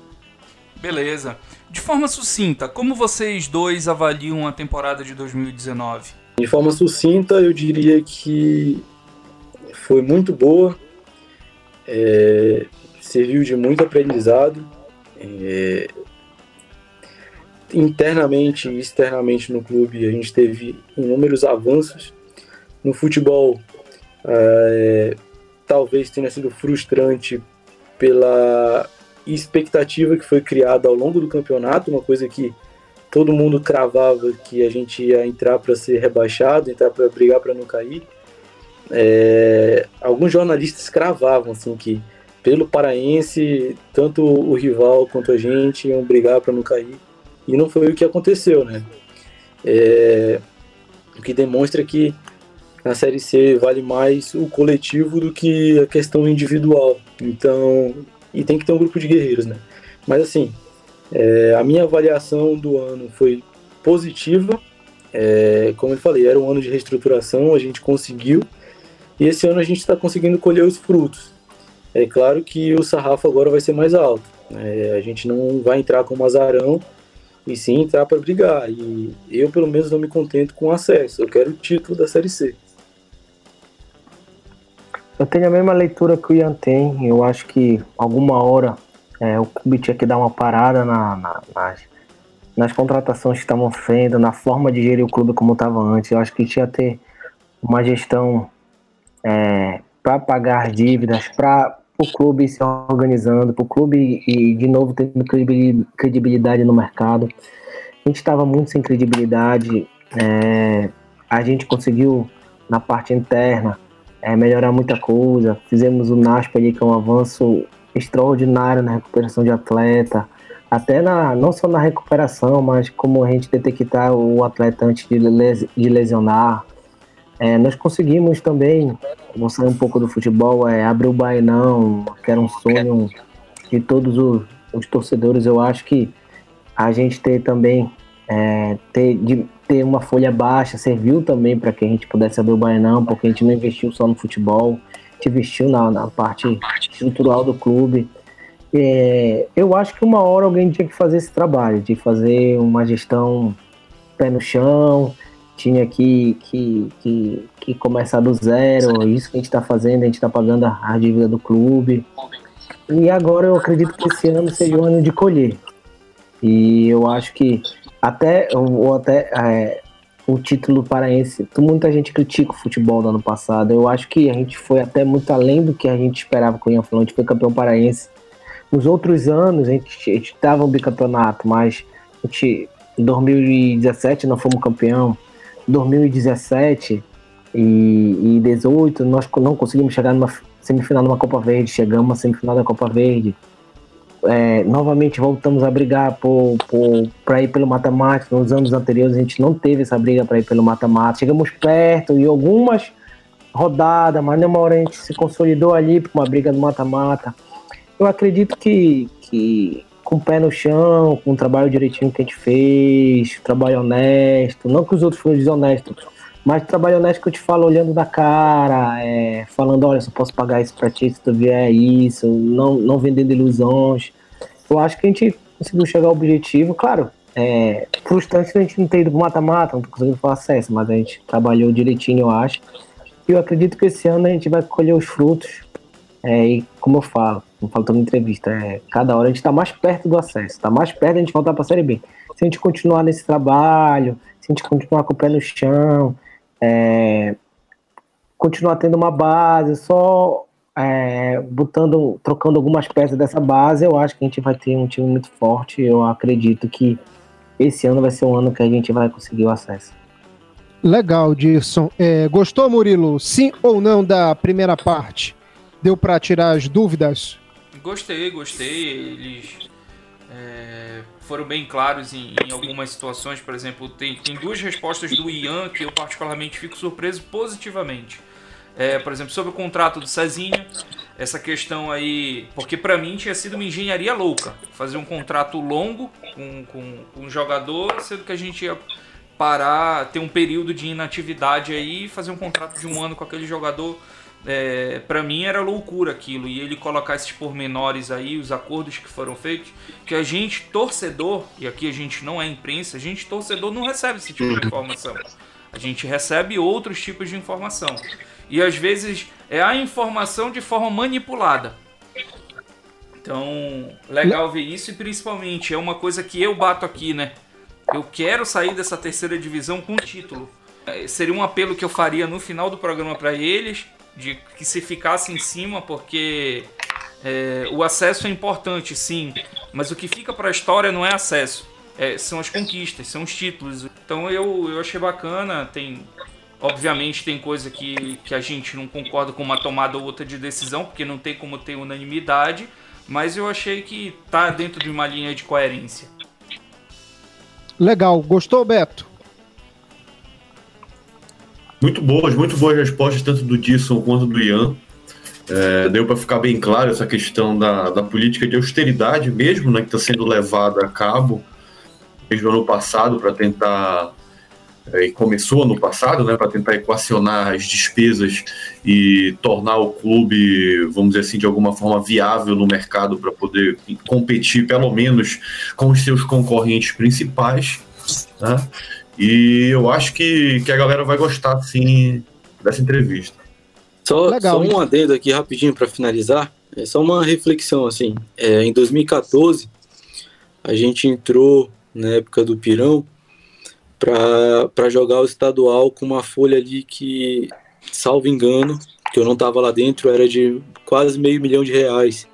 Beleza. De forma sucinta, como vocês dois avaliam a temporada de 2019? De forma sucinta, eu diria que foi muito boa, é, serviu de muito aprendizado. É, internamente e externamente no clube, a gente teve inúmeros avanços. No futebol, é, talvez tenha sido frustrante pela expectativa que foi criada ao longo do campeonato, uma coisa que todo mundo cravava que a gente ia entrar para ser rebaixado, entrar para brigar para não cair. É, alguns jornalistas cravavam assim que pelo paraense tanto o rival quanto a gente iam brigar para não cair e não foi o que aconteceu, né? É, o que demonstra que na Série C vale mais o coletivo do que a questão individual. Então, e tem que ter um grupo de guerreiros, né? Mas assim, é, a minha avaliação do ano foi positiva. É, como eu falei, era um ano de reestruturação, a gente conseguiu. E esse ano a gente está conseguindo colher os frutos. É claro que o sarrafo agora vai ser mais alto. É, a gente não vai entrar como azarão e sim entrar para brigar. E eu, pelo menos, não me contento com acesso. Eu quero o título da Série C. Eu tenho a mesma leitura que o Ian tem. Eu acho que alguma hora é, o clube tinha que dar uma parada na, na, nas, nas contratações que estavam sendo, na forma de gerir o clube como estava antes. Eu acho que tinha que ter uma gestão é, para pagar dívidas, para o clube se organizando, para o clube e de novo tendo credibilidade no mercado. A gente estava muito sem credibilidade. É, a gente conseguiu na parte interna é, melhorar muita coisa. Fizemos o NASP ali, que é um avanço extraordinário na recuperação de atleta, até na, não só na recuperação, mas como a gente detectar o atleta antes de, les, de lesionar. É, nós conseguimos também, vou sair um pouco do futebol, é, abrir o Bainão, que era um sonho de todos os, os torcedores. Eu acho que a gente ter também é, ter, de, ter uma folha baixa serviu também para que a gente pudesse abrir o Baianão, porque a gente não investiu só no futebol, a gente investiu na, na parte estrutural do clube. É, eu acho que uma hora alguém tinha que fazer esse trabalho, de fazer uma gestão pé no chão, tinha que, que, que, que começar do zero, isso que a gente está fazendo, a gente está pagando a, dívida do clube. E agora eu acredito que esse ano seja o ano de colher. E eu acho que até, ou até é, o título paraense. Muita gente critica o futebol do ano passado. Eu acho que a gente foi até muito além do que a gente esperava com o Ian Falou. A gente foi campeão paraense. Nos outros anos a gente estava no bicampeonato, mas a gente, em 2017 não fomos campeão. 2017 e, 2018 nós não conseguimos chegar numa semifinal numa Copa Verde. Chegamos na semifinal da Copa Verde é, novamente voltamos a brigar para ir pelo mata-mata. Nos anos anteriores a gente não teve essa briga para ir pelo mata-mata. Chegamos perto e algumas rodadas, mas nenhuma hora a gente se consolidou ali para uma briga do mata-mata. Eu acredito que, que com o pé no chão, com o trabalho direitinho que a gente fez, trabalho honesto, não que os outros foram desonestos, mas trabalho honesto que eu te falo olhando na cara, é, falando, olha, só posso pagar isso pra ti se tu vier isso, não, não vendendo ilusões. Eu acho que a gente conseguiu chegar ao objetivo, claro. É frustrante a gente não ter ido pro mata-mata, não conseguindo fazer acesso, mas a gente trabalhou direitinho, eu acho. E eu acredito que esse ano a gente vai colher os frutos. É, e como eu falo, não falo toda entrevista, é, cada hora a gente está mais perto do acesso, está mais perto de a gente voltar para a Série B. Se a gente continuar nesse trabalho, se a gente continuar com o pé no chão, é, continuar tendo uma base, só é, botando, trocando algumas peças dessa base, eu acho que a gente vai ter um time muito forte. Eu acredito que esse ano vai ser o ano que a gente vai conseguir o acesso. Legal, Dirson. É, gostou, Murilo? Sim ou não da primeira parte? Deu para tirar as dúvidas? Gostei, gostei. Eles é, foram bem claros em, em, algumas situações. Por exemplo, tem, tem duas respostas do Ian que eu particularmente fico surpreso positivamente. É, por exemplo, sobre o contrato do Cezinha, essa questão aí, porque para mim tinha sido uma engenharia louca, fazer um contrato longo com, com, com um jogador, sendo que a gente ia parar, ter um período de inatividade aí, fazer um contrato de um ano com aquele jogador é, para mim era loucura aquilo. E ele colocar esses pormenores aí, os acordos que foram feitos, que a gente, torcedor, e aqui a gente não é imprensa, a gente, torcedor, não recebe esse tipo de informação. A gente recebe outros tipos de informação. E às vezes é a informação de forma manipulada. Então, legal ver isso e principalmente é uma coisa que eu bato aqui, né? Eu quero sair dessa terceira divisão com título. É, seria um apelo que eu faria no final do programa para eles de que se ficasse em cima, porque é, o acesso é importante, sim, mas o que fica para a história não é acesso, é, são as conquistas, são os títulos. Então eu, eu achei bacana, tem obviamente tem coisa que, que a gente não concorda com uma tomada ou outra de decisão, porque não tem como ter unanimidade, mas eu achei que tá dentro de uma linha de coerência. Legal, gostou, Beto? Muito boas, muito boas respostas, tanto do Disson quanto do Ian. É, deu para ficar bem claro essa questão da, da política de austeridade mesmo, né, que está sendo levada a cabo desde o ano passado para tentar é, e começou no passado, né, para tentar equacionar as despesas e tornar o clube, vamos dizer assim, de alguma forma viável no mercado para poder competir, pelo menos, com os seus concorrentes principais. Né? E eu acho que, que a galera vai gostar, sim, dessa entrevista. Só, Legal, só um adendo aqui rapidinho para finalizar. É só uma reflexão, assim. É, em 2014, a gente entrou, na época do Pirão, para jogar o estadual com uma folha ali que, salvo engano, que eu não estava lá dentro, era de quase meio milhão de reais.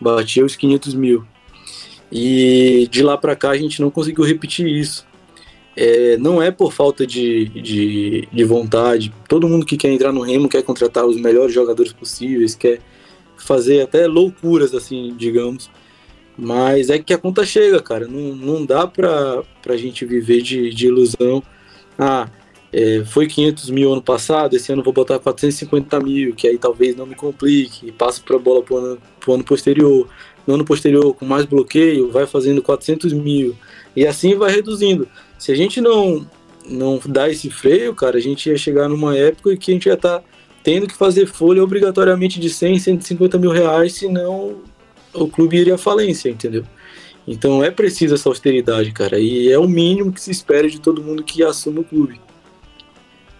Batia os 500 mil. E de lá para cá a gente não conseguiu repetir isso é, não é por falta de, de, de, vontade. Todo mundo que quer entrar no Remo quer contratar os melhores jogadores possíveis, quer fazer até loucuras, assim, digamos. Mas é que a conta chega, cara. Não, não dá pra, pra gente viver de, de ilusão. Ah, é, foi 500 mil ano passado, esse ano vou botar 450 mil, que aí talvez não me complique, passo para a bola pro ano, pro ano posterior. No ano posterior, com mais bloqueio, vai fazendo 400 mil. E assim vai reduzindo. Se a gente não, não dar esse freio, cara, a gente ia chegar numa época que a gente ia estar tá tendo que fazer folha obrigatoriamente de 100, 150 mil reais, senão o clube iria à falência, entendeu? Então é preciso essa austeridade, cara, e é o mínimo que se espera de todo mundo que assuma o clube.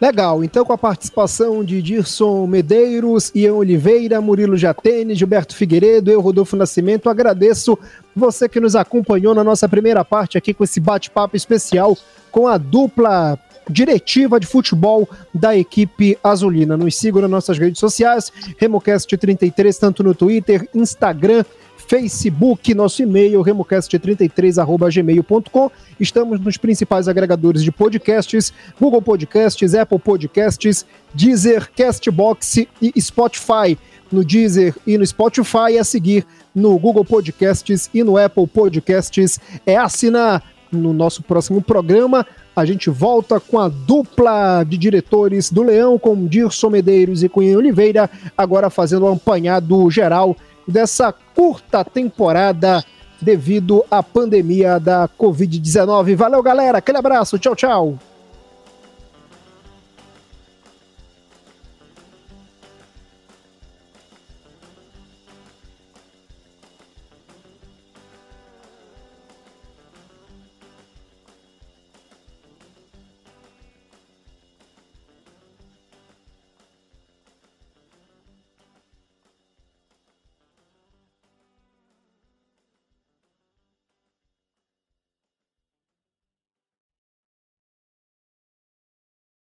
Legal, então com a participação de Dirson Medeiros, Ian Oliveira, Murilo Jatene, Gilberto Figueiredo, eu, Rodolfo Nascimento, agradeço você que nos acompanhou na nossa primeira parte aqui com esse bate-papo especial com a dupla diretiva de futebol da equipe azulina. Nos sigam nas nossas redes sociais, RemoCast33, tanto no Twitter, Instagram, Facebook, nosso e-mail, remocast33.gmail.com. Estamos nos principais agregadores de podcasts, Google Podcasts, Apple Podcasts, Deezer, Castbox e Spotify. No Deezer e no Spotify, a seguir no Google Podcasts e no Apple Podcasts. É assinar no nosso próximo programa. A gente volta com a dupla de diretores do Leão, com Dirson Medeiros e Cunha Oliveira, agora fazendo um apanhado geral dessa curta temporada devido à pandemia da Covid-19. Valeu, galera. Aquele abraço. Tchau, tchau.